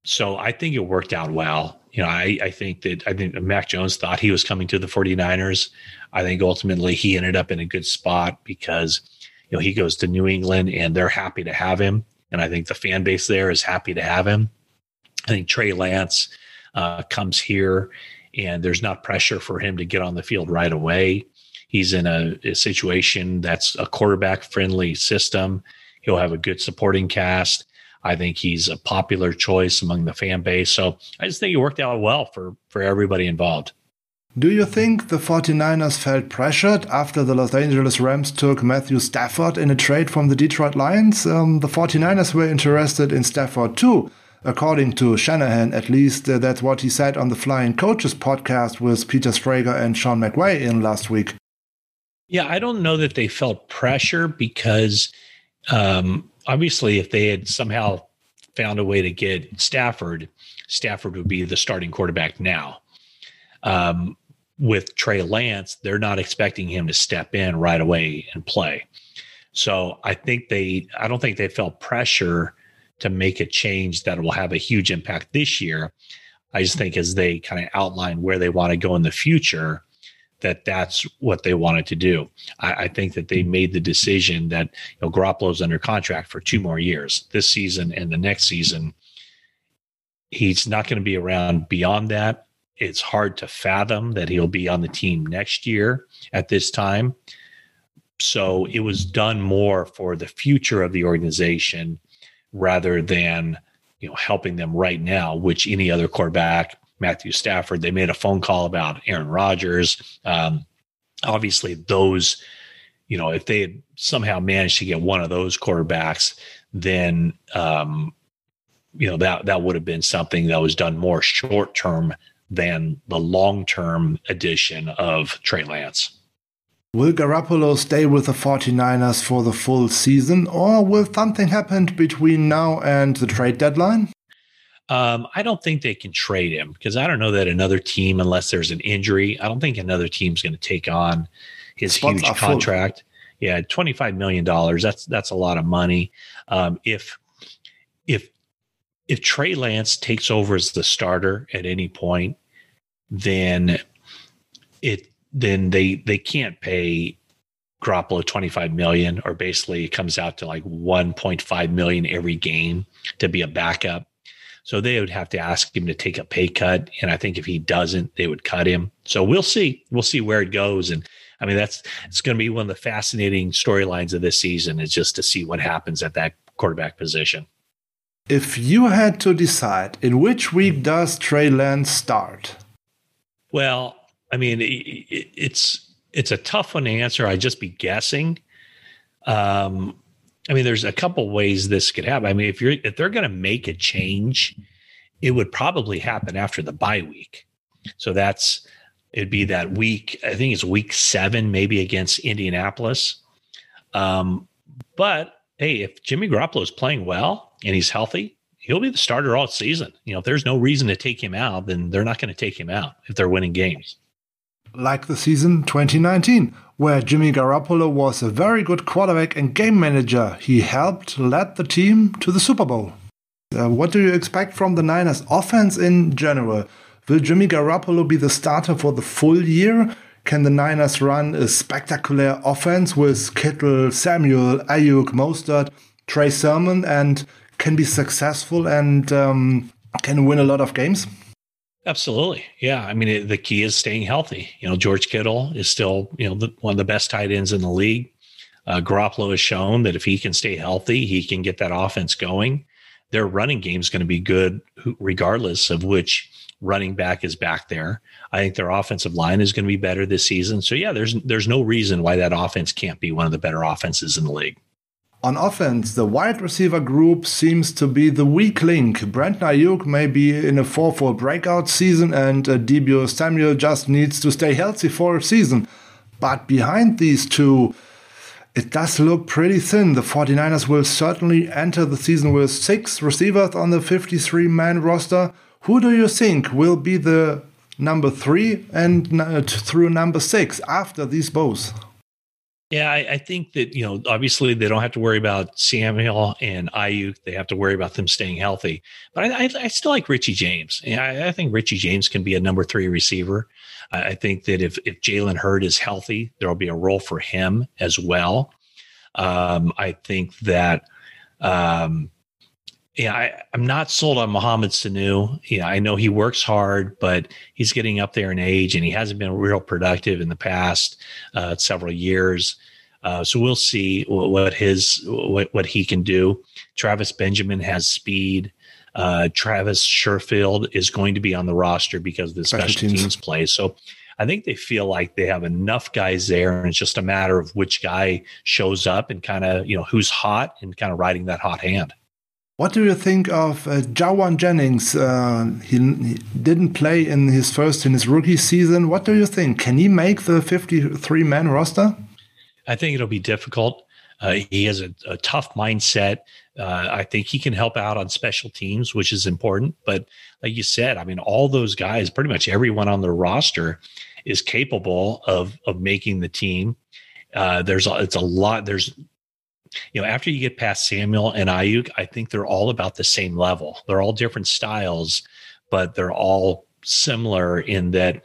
so I think it worked out well. You know, I, I think that I think Mac Jones thought he was coming to the 49ers. I think ultimately he ended up in a good spot because, you know, he goes to New England and they're happy to have him. And I think the fan base there is happy to have him. I think Trey Lance uh, comes here and there's not pressure for him to get on the field right away. He's in a, a situation that's a quarterback friendly system. He'll have a good supporting cast. I think he's a popular choice among the fan base. So I just think it worked out well for, for everybody involved. Do you think the 49ers felt pressured after the Los Angeles Rams took Matthew Stafford in a trade from the Detroit Lions? Um, the 49ers were interested in Stafford too. According to Shanahan, at least uh, that's what he said on the Flying Coaches podcast with Peter Schrager and Sean McVay in last week. Yeah, I don't know that they felt pressure because um, obviously, if they had somehow found a way to get Stafford, Stafford would be the starting quarterback now. Um, with Trey Lance, they're not expecting him to step in right away and play. So I think they, I don't think they felt pressure to make a change that will have a huge impact this year. I just think as they kind of outline where they want to go in the future, that that's what they wanted to do. I, I, think that they made the decision that you know Garoppolo's under contract for two more years, this season and the next season. He's not going to be around beyond that. It's hard to fathom that he'll be on the team next year at this time. So it was done more for the future of the organization rather than you know helping them right now, which any other quarterback, Matthew Stafford, they made a phone call about Aaron Rodgers. Um, obviously, those, you know, if they had somehow managed to get one of those quarterbacks, then um, you know that that would have been something that was done more short term than the long term addition of Trey Lance. Will Garoppolo stay with the 49ers for the full season, or will something happen between now and the trade deadline? Um, I don't think they can trade him because I don't know that another team, unless there's an injury, I don't think another team's going to take on his Spots huge contract. Full. Yeah, twenty five million dollars. That's that's a lot of money. Um, if if if Trey Lance takes over as the starter at any point, then it then they they can't pay Garoppolo 25 million or basically it comes out to like 1.5 million every game to be a backup. So they would have to ask him to take a pay cut. And I think if he doesn't, they would cut him. So we'll see. We'll see where it goes. And I mean, that's it's going to be one of the fascinating storylines of this season is just to see what happens at that quarterback position. If you had to decide in which week does Trey Lance start? Well, I mean, it, it's it's a tough one to answer. I'd just be guessing. Um, I mean, there's a couple ways this could happen. I mean, if you're if they're going to make a change, it would probably happen after the bye week. So that's it'd be that week. I think it's week seven, maybe against Indianapolis. Um, but hey, if Jimmy Garoppolo is playing well and he's healthy, he'll be the starter all season. You know, if there's no reason to take him out, then they're not going to take him out if they're winning games. Like the season 2019, where Jimmy Garoppolo was a very good quarterback and game manager. He helped lead the team to the Super Bowl. Uh, what do you expect from the Niners offense in general? Will Jimmy Garoppolo be the starter for the full year? Can the Niners run a spectacular offense with Kittle, Samuel, Aiyuk, Mostert, Trey Sermon, and can be successful and um, can win a lot of games? Absolutely. Yeah. I mean, it, the key is staying healthy. You know, George Kittle is still, you know, the, one of the best tight ends in the league. Uh, Garoppolo has shown that if he can stay healthy, he can get that offense going. Their running game is going to be good regardless of which running back is back there. I think their offensive line is going to be better this season. So yeah, there's there's no reason why that offense can't be one of the better offenses in the league. On offense, the wide receiver group seems to be the weak link. Brandon Aiyuk may be in a 4-4 breakout season and uh, Deebo Samuel just needs to stay healthy for a season. But behind these two, it does look pretty thin. The 49ers will certainly enter the season with six receivers on the 53 man roster. Who do you think will be the number three and uh, through number six after these both? Yeah, I, I, think that you know, obviously they don't have to worry about Samuel and Aiyuk. They have to worry about them staying healthy. But I, I, I still like Richie James. Yeah, I, think Richie James can be a number three receiver. I, think that if if Jalen Hurd is healthy, there will be a role for him as well. Um, I think that. Um, yeah, I, am not sold on Mohamed Sanu. Yeah, I know he works hard, but he's getting up there in age, and he hasn't been real productive in the past uh, several years. Uh, so we'll see what, what his what, what he can do. Travis Benjamin has speed. Uh, Travis Sherfield is going to be on the roster because of the special, special teams. teams play. So I think they feel like they have enough guys there, and it's just a matter of which guy shows up and kind of you know who's hot and kind of riding that hot hand. What do you think of uh, Jauan Jennings? Uh, he, he, didn't play in his first in his rookie season. What do you think? Can he make the 53 man roster? I think it'll be difficult. Uh, he has a, a tough mindset. Uh, I think he can help out on special teams, which is important. But like you said, I mean, all those guys, pretty much everyone on the roster, is capable of of making the team. Uh, there's a, it's a lot. There's you know, after you get past Samuel and Aiyuk, I think they're all about the same level. They're all different styles, but they're all similar in that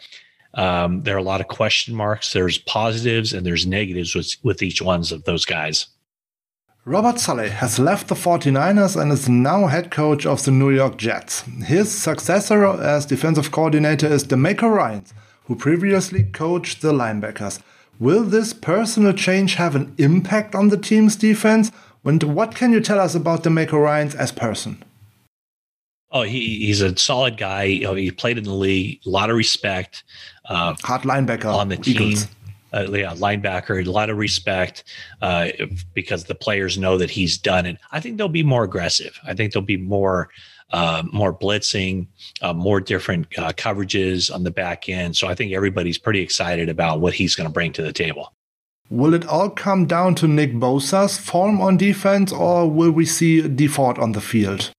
um, there are a lot of question marks. There's positives and there's negatives with, with each ones of those guys. Robert Saleh has left the 49ers and is now head coach of the New York Jets. His successor as defensive coordinator is DeMeco Ryans, who previously coached the linebackers. Will this personal change have an impact on the team's defense? And what can you tell us about DeMeco Ryans as person? Oh, he, he's a solid guy. You know, he played in the league, a lot of respect. Uh, Hot linebacker on the team. Uh, yeah, linebacker, a lot of respect uh, because the players know that he's done it. I think they'll be more aggressive. I think they'll be more uh, more blitzing, uh, more different uh, coverages on the back end. So I think everybody's pretty excited about what he's going to bring to the table. Will it all come down to Nick Bosa's form on defense, or will we see Dee Ford on the field?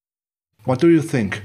What do you think?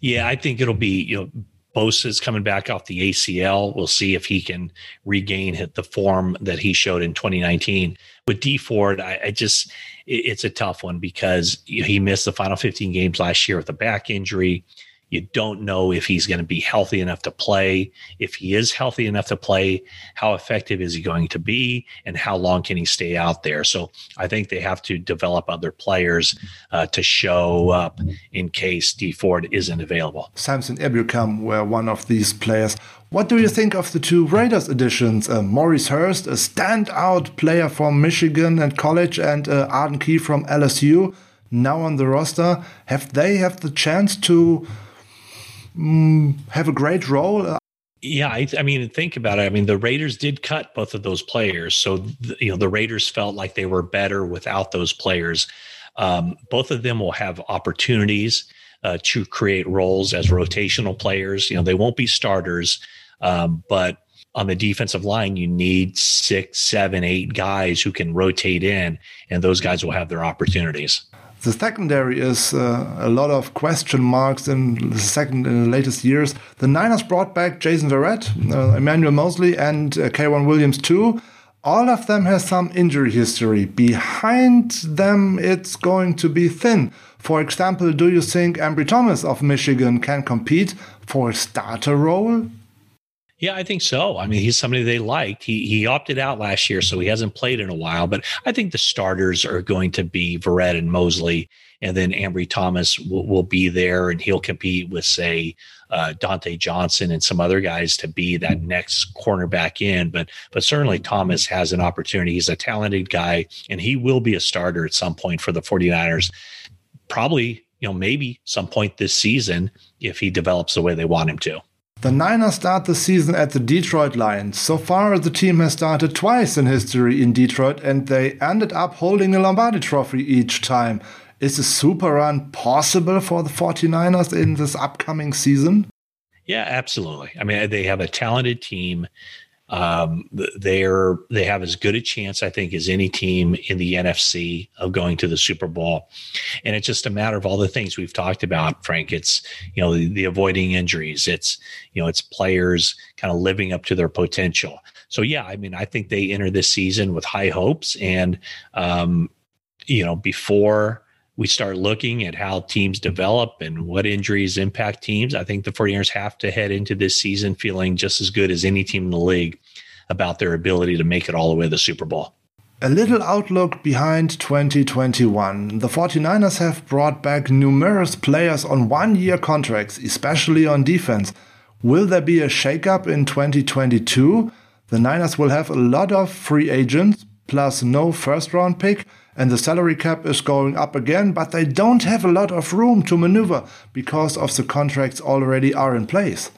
Yeah, I think it'll be you know Bosa's coming back off the ACL. We'll see if he can regain the form that he showed in 2019. With Dee Ford, I, I just it's a tough one because he missed the final 15 games last year with a back injury. You don't know if he's going to be healthy enough to play. If he is healthy enough to play, how effective is he going to be, and how long can he stay out there? So I think they have to develop other players uh, to show up in case Dee Ford isn't available. Samson Ebukam were one of these players. What do you think of the two Raiders additions? Uh, Maurice Hurst, a standout player from Michigan and college, and uh, Arden Key from LSU, now on the roster. Have they have the chance to mm, have a great role? Yeah, I, I, mean, think about it. I mean, the Raiders did cut both of those players, so th- you know the Raiders felt like they were better without those players. Um, both of them will have opportunities uh, to create roles as rotational players. You know, they won't be starters, um, but on the defensive line, you need six, seven, eight guys who can rotate in, and those guys will have their opportunities. The secondary is uh, a lot of question marks in the second in the latest years. The Niners brought back Jason Verrett, uh, Emmanuel Mosley, and uh, K'Waun Williams too. All of them has some injury history. Behind them, it's going to be thin. For example, do you think Ambry Thomas of Michigan can compete for a starter role? Yeah, I think so. I mean, he's somebody they liked. He he opted out last year, so he hasn't played in a while. But I think the starters are going to be Verrett and Mosley, and then Ambry Thomas will, will be there, and he'll compete with say uh, Dontae Johnson and some other guys to be that next cornerback in. But but certainly Thomas has an opportunity. He's a talented guy, and he will be a starter at some point for the 49ers. Probably, you know, maybe some point this season if he develops the way they want him to. The Niners start the season at the Detroit Lions. So far, the team has started twice in history in Detroit, and they ended up holding a Lombardi trophy each time. Is a super run possible for the 49ers in this upcoming season? Yeah, absolutely. I mean, they have a talented team. Um, they're they have as good a chance, I think, as any team in the NFC of going to the Super Bowl. And it's just a matter of all the things we've talked about, Frank. It's you know the, the avoiding injuries. It's you know it's players kind of living up to their potential. So yeah, I mean, I think they enter this season with high hopes, and um, you know before we start looking at how teams develop and what injuries impact teams, I think the 49ers have to head into this season feeling just as good as any team in the league about their ability to make it all the way to the Super Bowl. A little outlook behind 2021. The 49ers have brought back numerous players on one year contracts, especially on defense. Will there be a shakeup in 2022? The Niners will have a lot of free agents, plus no first round pick and the salary cap is going up again, but they don't have a lot of room to maneuver because of the contracts already are in place.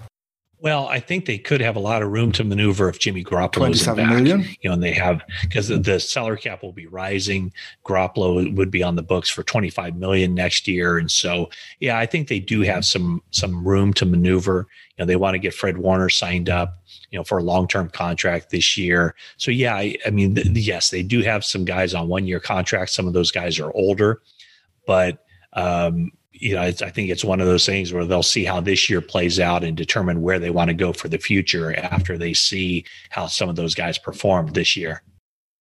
Well, I think they could have a lot of room to maneuver if Jimmy Garoppolo is back. Million? You know, and they have because the, the salary cap will be rising. Garoppolo would be on the books for 25 million next year, and so yeah, I think they do have some some room to maneuver. You know, they want to get Fred Warner signed up, you know, for a long term contract this year. So yeah, I, I mean, the, yes, they do have some guys on one year contracts. Some of those guys are older, but um, you know, I think it's one of those things where they'll see how this year plays out and determine where they want to go for the future after they see how some of those guys performed this year.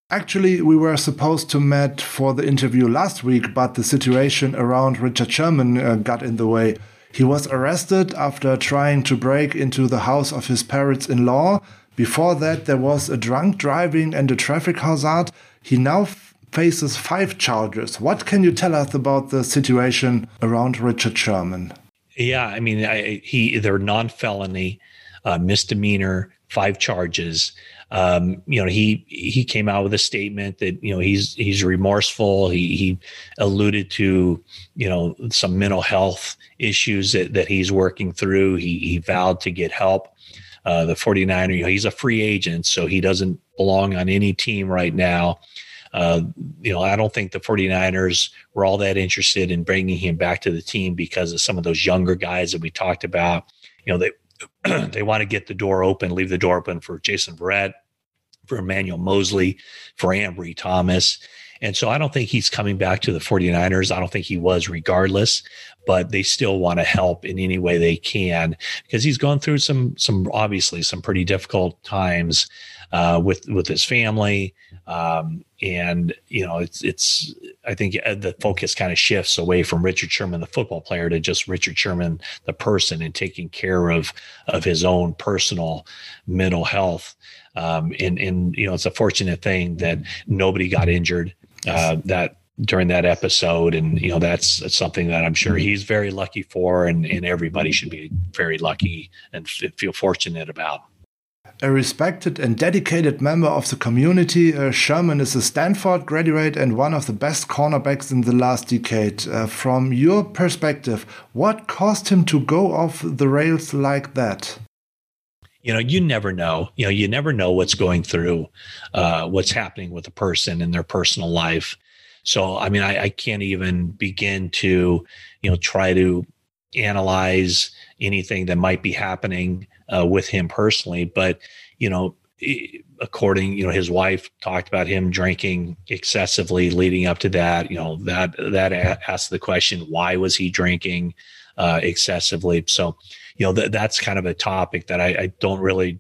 Actually, we were supposed to meet for the interview last week, but the situation around Richard Sherman uh, got in the way. He was arrested after trying to break into the house of his parents in law. Before that, there was a drunk driving and a traffic hazard. He now faces five charges. What can you tell us about the situation around Richard Sherman? Yeah, I mean, I, he they're non-felony, uh, misdemeanor, five charges. Um, you know, he he came out with a statement that you know he's he's remorseful. He he alluded to you know some mental health issues that that he's working through. He he vowed to get help. Uh, the 49er, you know, he's a free agent, so he doesn't belong on any team right now. Uh, you know, I don't think the 49ers were all that interested in bringing him back to the team because of some of those younger guys that we talked about. You know, they [clears throat] they want to get the door open, leave the door open for Jason Verrett, for Emmanuel Mosley, for Ambry Thomas. And so I don't think he's coming back to the 49ers. I don't think he was regardless, but they still want to help in any way they can because he's gone through some some obviously some pretty difficult times uh, with with his family. Um, and you know, it's it's I think uh, the focus kind of shifts away from Richard Sherman, the football player, to just Richard Sherman, the person, and taking care of of his own personal mental health. Um, and and you know, it's a fortunate thing that nobody got injured. Uh, that during that episode and you know that's, that's something that i'm sure he's very lucky for and, and everybody should be very lucky and f- feel fortunate about a respected and dedicated member of the community, uh, Sherman is a Stanford graduate and one of the best cornerbacks in the last decade. Uh, from your perspective, what caused him to go off the rails like that? You know, you never know. You know, you never know what's going through, uh, what's happening with a person in their personal life. So, I mean, I, I can't even begin to, you know, try to analyze anything that might be happening uh, with him personally. But you know, according you know, his wife talked about him drinking excessively leading up to that. You know, that that asked the question, why was he drinking uh, excessively? So, you know, that that's kind of a topic that I, I don't really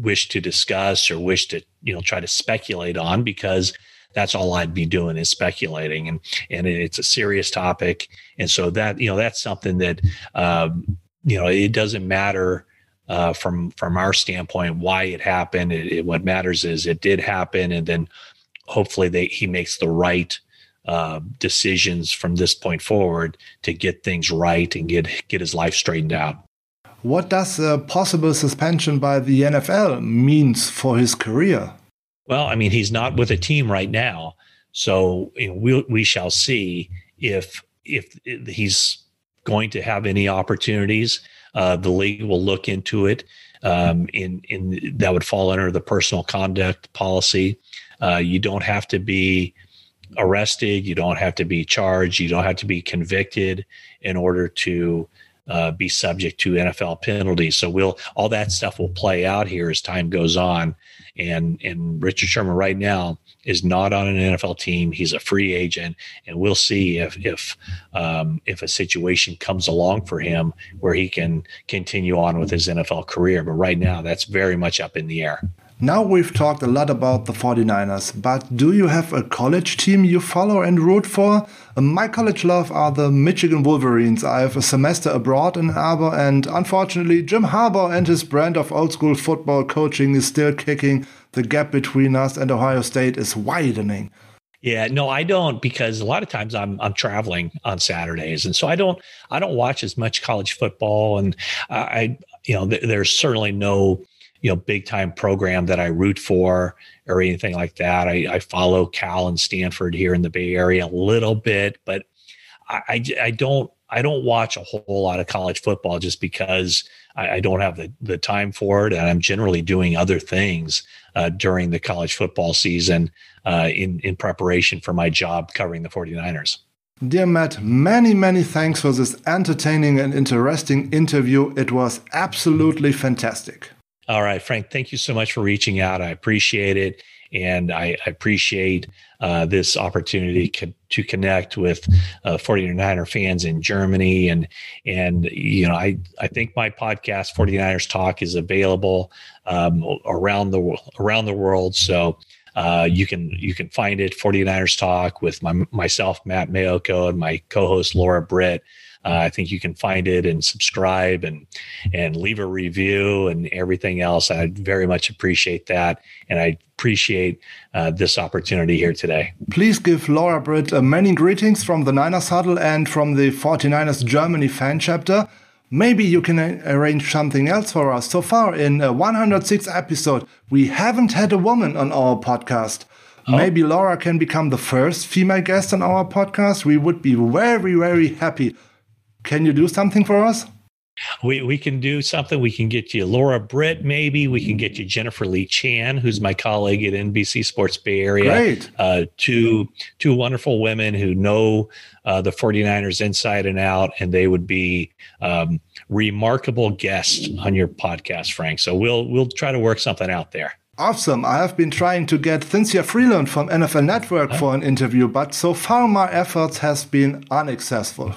wish to discuss or wish to you know try to speculate on because that's all I'd be doing is speculating and and it's a serious topic and so that you know that's something that um, you know it doesn't matter uh, from from our standpoint why it happened. It, it, what matters is it did happen, and then hopefully they, he makes the right uh, decisions from this point forward to get things right and get get his life straightened out. What does a possible suspension by the NFL means for his career? Well, I mean, he's not with a team right now, so you know, we we shall see if if he's going to have any opportunities. Uh, the league will look into it. Um, in in that would fall under the personal conduct policy. Uh, you don't have to be arrested. You don't have to be charged. You don't have to be convicted in order to uh, be subject to NFL penalties. So we'll all that stuff will play out here as time goes on. And and Richard Sherman right now is not on an NFL team. He's a free agent, and we'll see if if um, if a situation comes along for him where he can continue on with his NFL career. But right now, that's very much up in the air. Now we've talked a lot about the 49ers, but do you have a college team you follow and root for? My college love are the Michigan Wolverines. I have a semester abroad in Arbor, and unfortunately, Jim Harbaugh and his brand of old school football coaching is still kicking. The gap between us and Ohio State is widening. Yeah, no, I don't because a lot of times I'm I'm traveling on Saturdays, and so I don't I don't watch as much college football, and I you know th- there's certainly no you know big time program that I root for or anything like that. I, I follow Cal and Stanford here in the Bay Area a little bit, but I, I, I don't I don't watch a whole lot of college football just because I, I don't have the, the time for it. And I'm generally doing other things uh, during the college football season uh, in, in preparation for my job covering the 49ers. Dear Matt, many, many thanks for this entertaining and interesting interview. It was absolutely fantastic. All right, Frank, thank you so much for reaching out. I appreciate it. And I, appreciate uh, this opportunity co- to connect with uh, 49er fans in Germany. And, and, you know, I, I think my podcast, 49ers Talk, is available um, around the around the world. So uh, you can you can find it 49ers Talk with my, myself, Matt Maiocco, and my co-host Laura Britt. Uh, I think you can find it and subscribe and and leave a review and everything else. I very much appreciate that, and I appreciate uh, this opportunity here today. Please give Laura Britt uh, many greetings from the Niners Huddle and from the 49ers Germany fan chapter. Maybe you can arrange something else for us. So far in a 106 episode, we haven't had a woman on our podcast. Oh. Maybe Laura can become the first female guest on our podcast. We would be very, very happy. Can you do something for us? We we can do something. We can get you Laura Britt, maybe. We can get you Jennifer Lee Chan, who's my colleague at NBC Sports Bay Area. Great. Uh, two two wonderful women who know uh, the 49ers inside and out, and they would be um, remarkable guests on your podcast, Frank. So we'll we'll try to work something out there. Awesome. I have been trying to get Cynthia Frelund from NFL Network for an interview, but so far my efforts has been unsuccessful.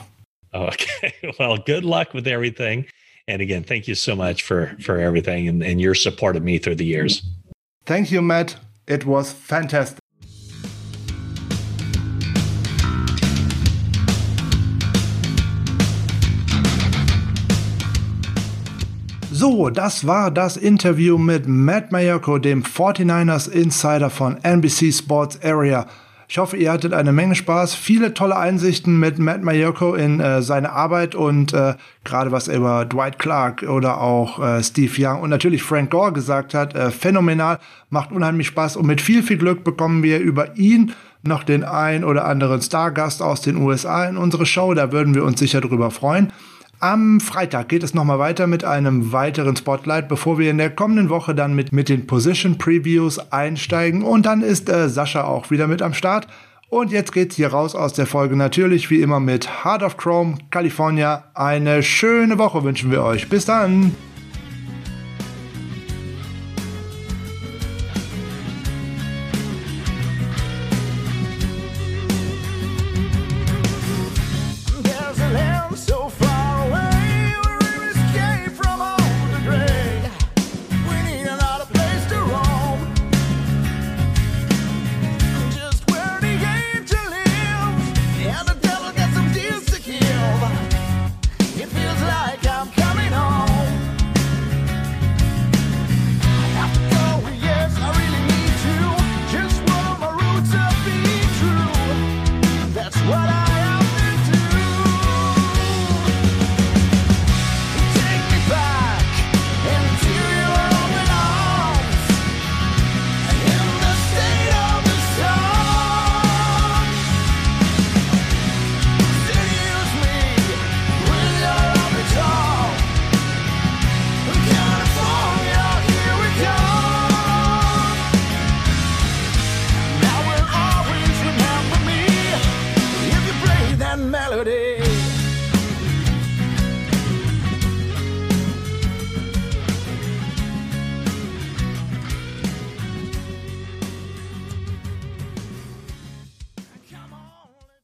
Okay. [laughs] Well, good luck with everything. And again, thank you so much for for everything and, and your support of me through the years. Thank you, Matt. It was fantastic. So, das war das Interview mit Matt Maiocco, dem 49ers Insider von NBC Sports Area. Ich hoffe, ihr hattet eine Menge Spaß, viele tolle Einsichten mit Matt Mayoko in äh, seine Arbeit und äh, gerade was er über Dwight Clark oder auch äh, Steve Young und natürlich Frank Gore gesagt hat, äh, phänomenal, macht unheimlich Spaß und mit viel, viel Glück bekommen wir über ihn noch den ein oder anderen Stargast aus den USA in unsere Show. Da würden wir uns sicher drüber freuen. Am Freitag geht es nochmal weiter mit einem weiteren Spotlight, bevor wir in der kommenden Woche dann mit, mit den Position Previews einsteigen. Und dann ist äh, Sascha auch wieder mit am Start. Und jetzt geht's hier raus aus der Folge natürlich wie immer mit Heart of Chrome, California. Eine schöne Woche wünschen wir euch. Bis dann!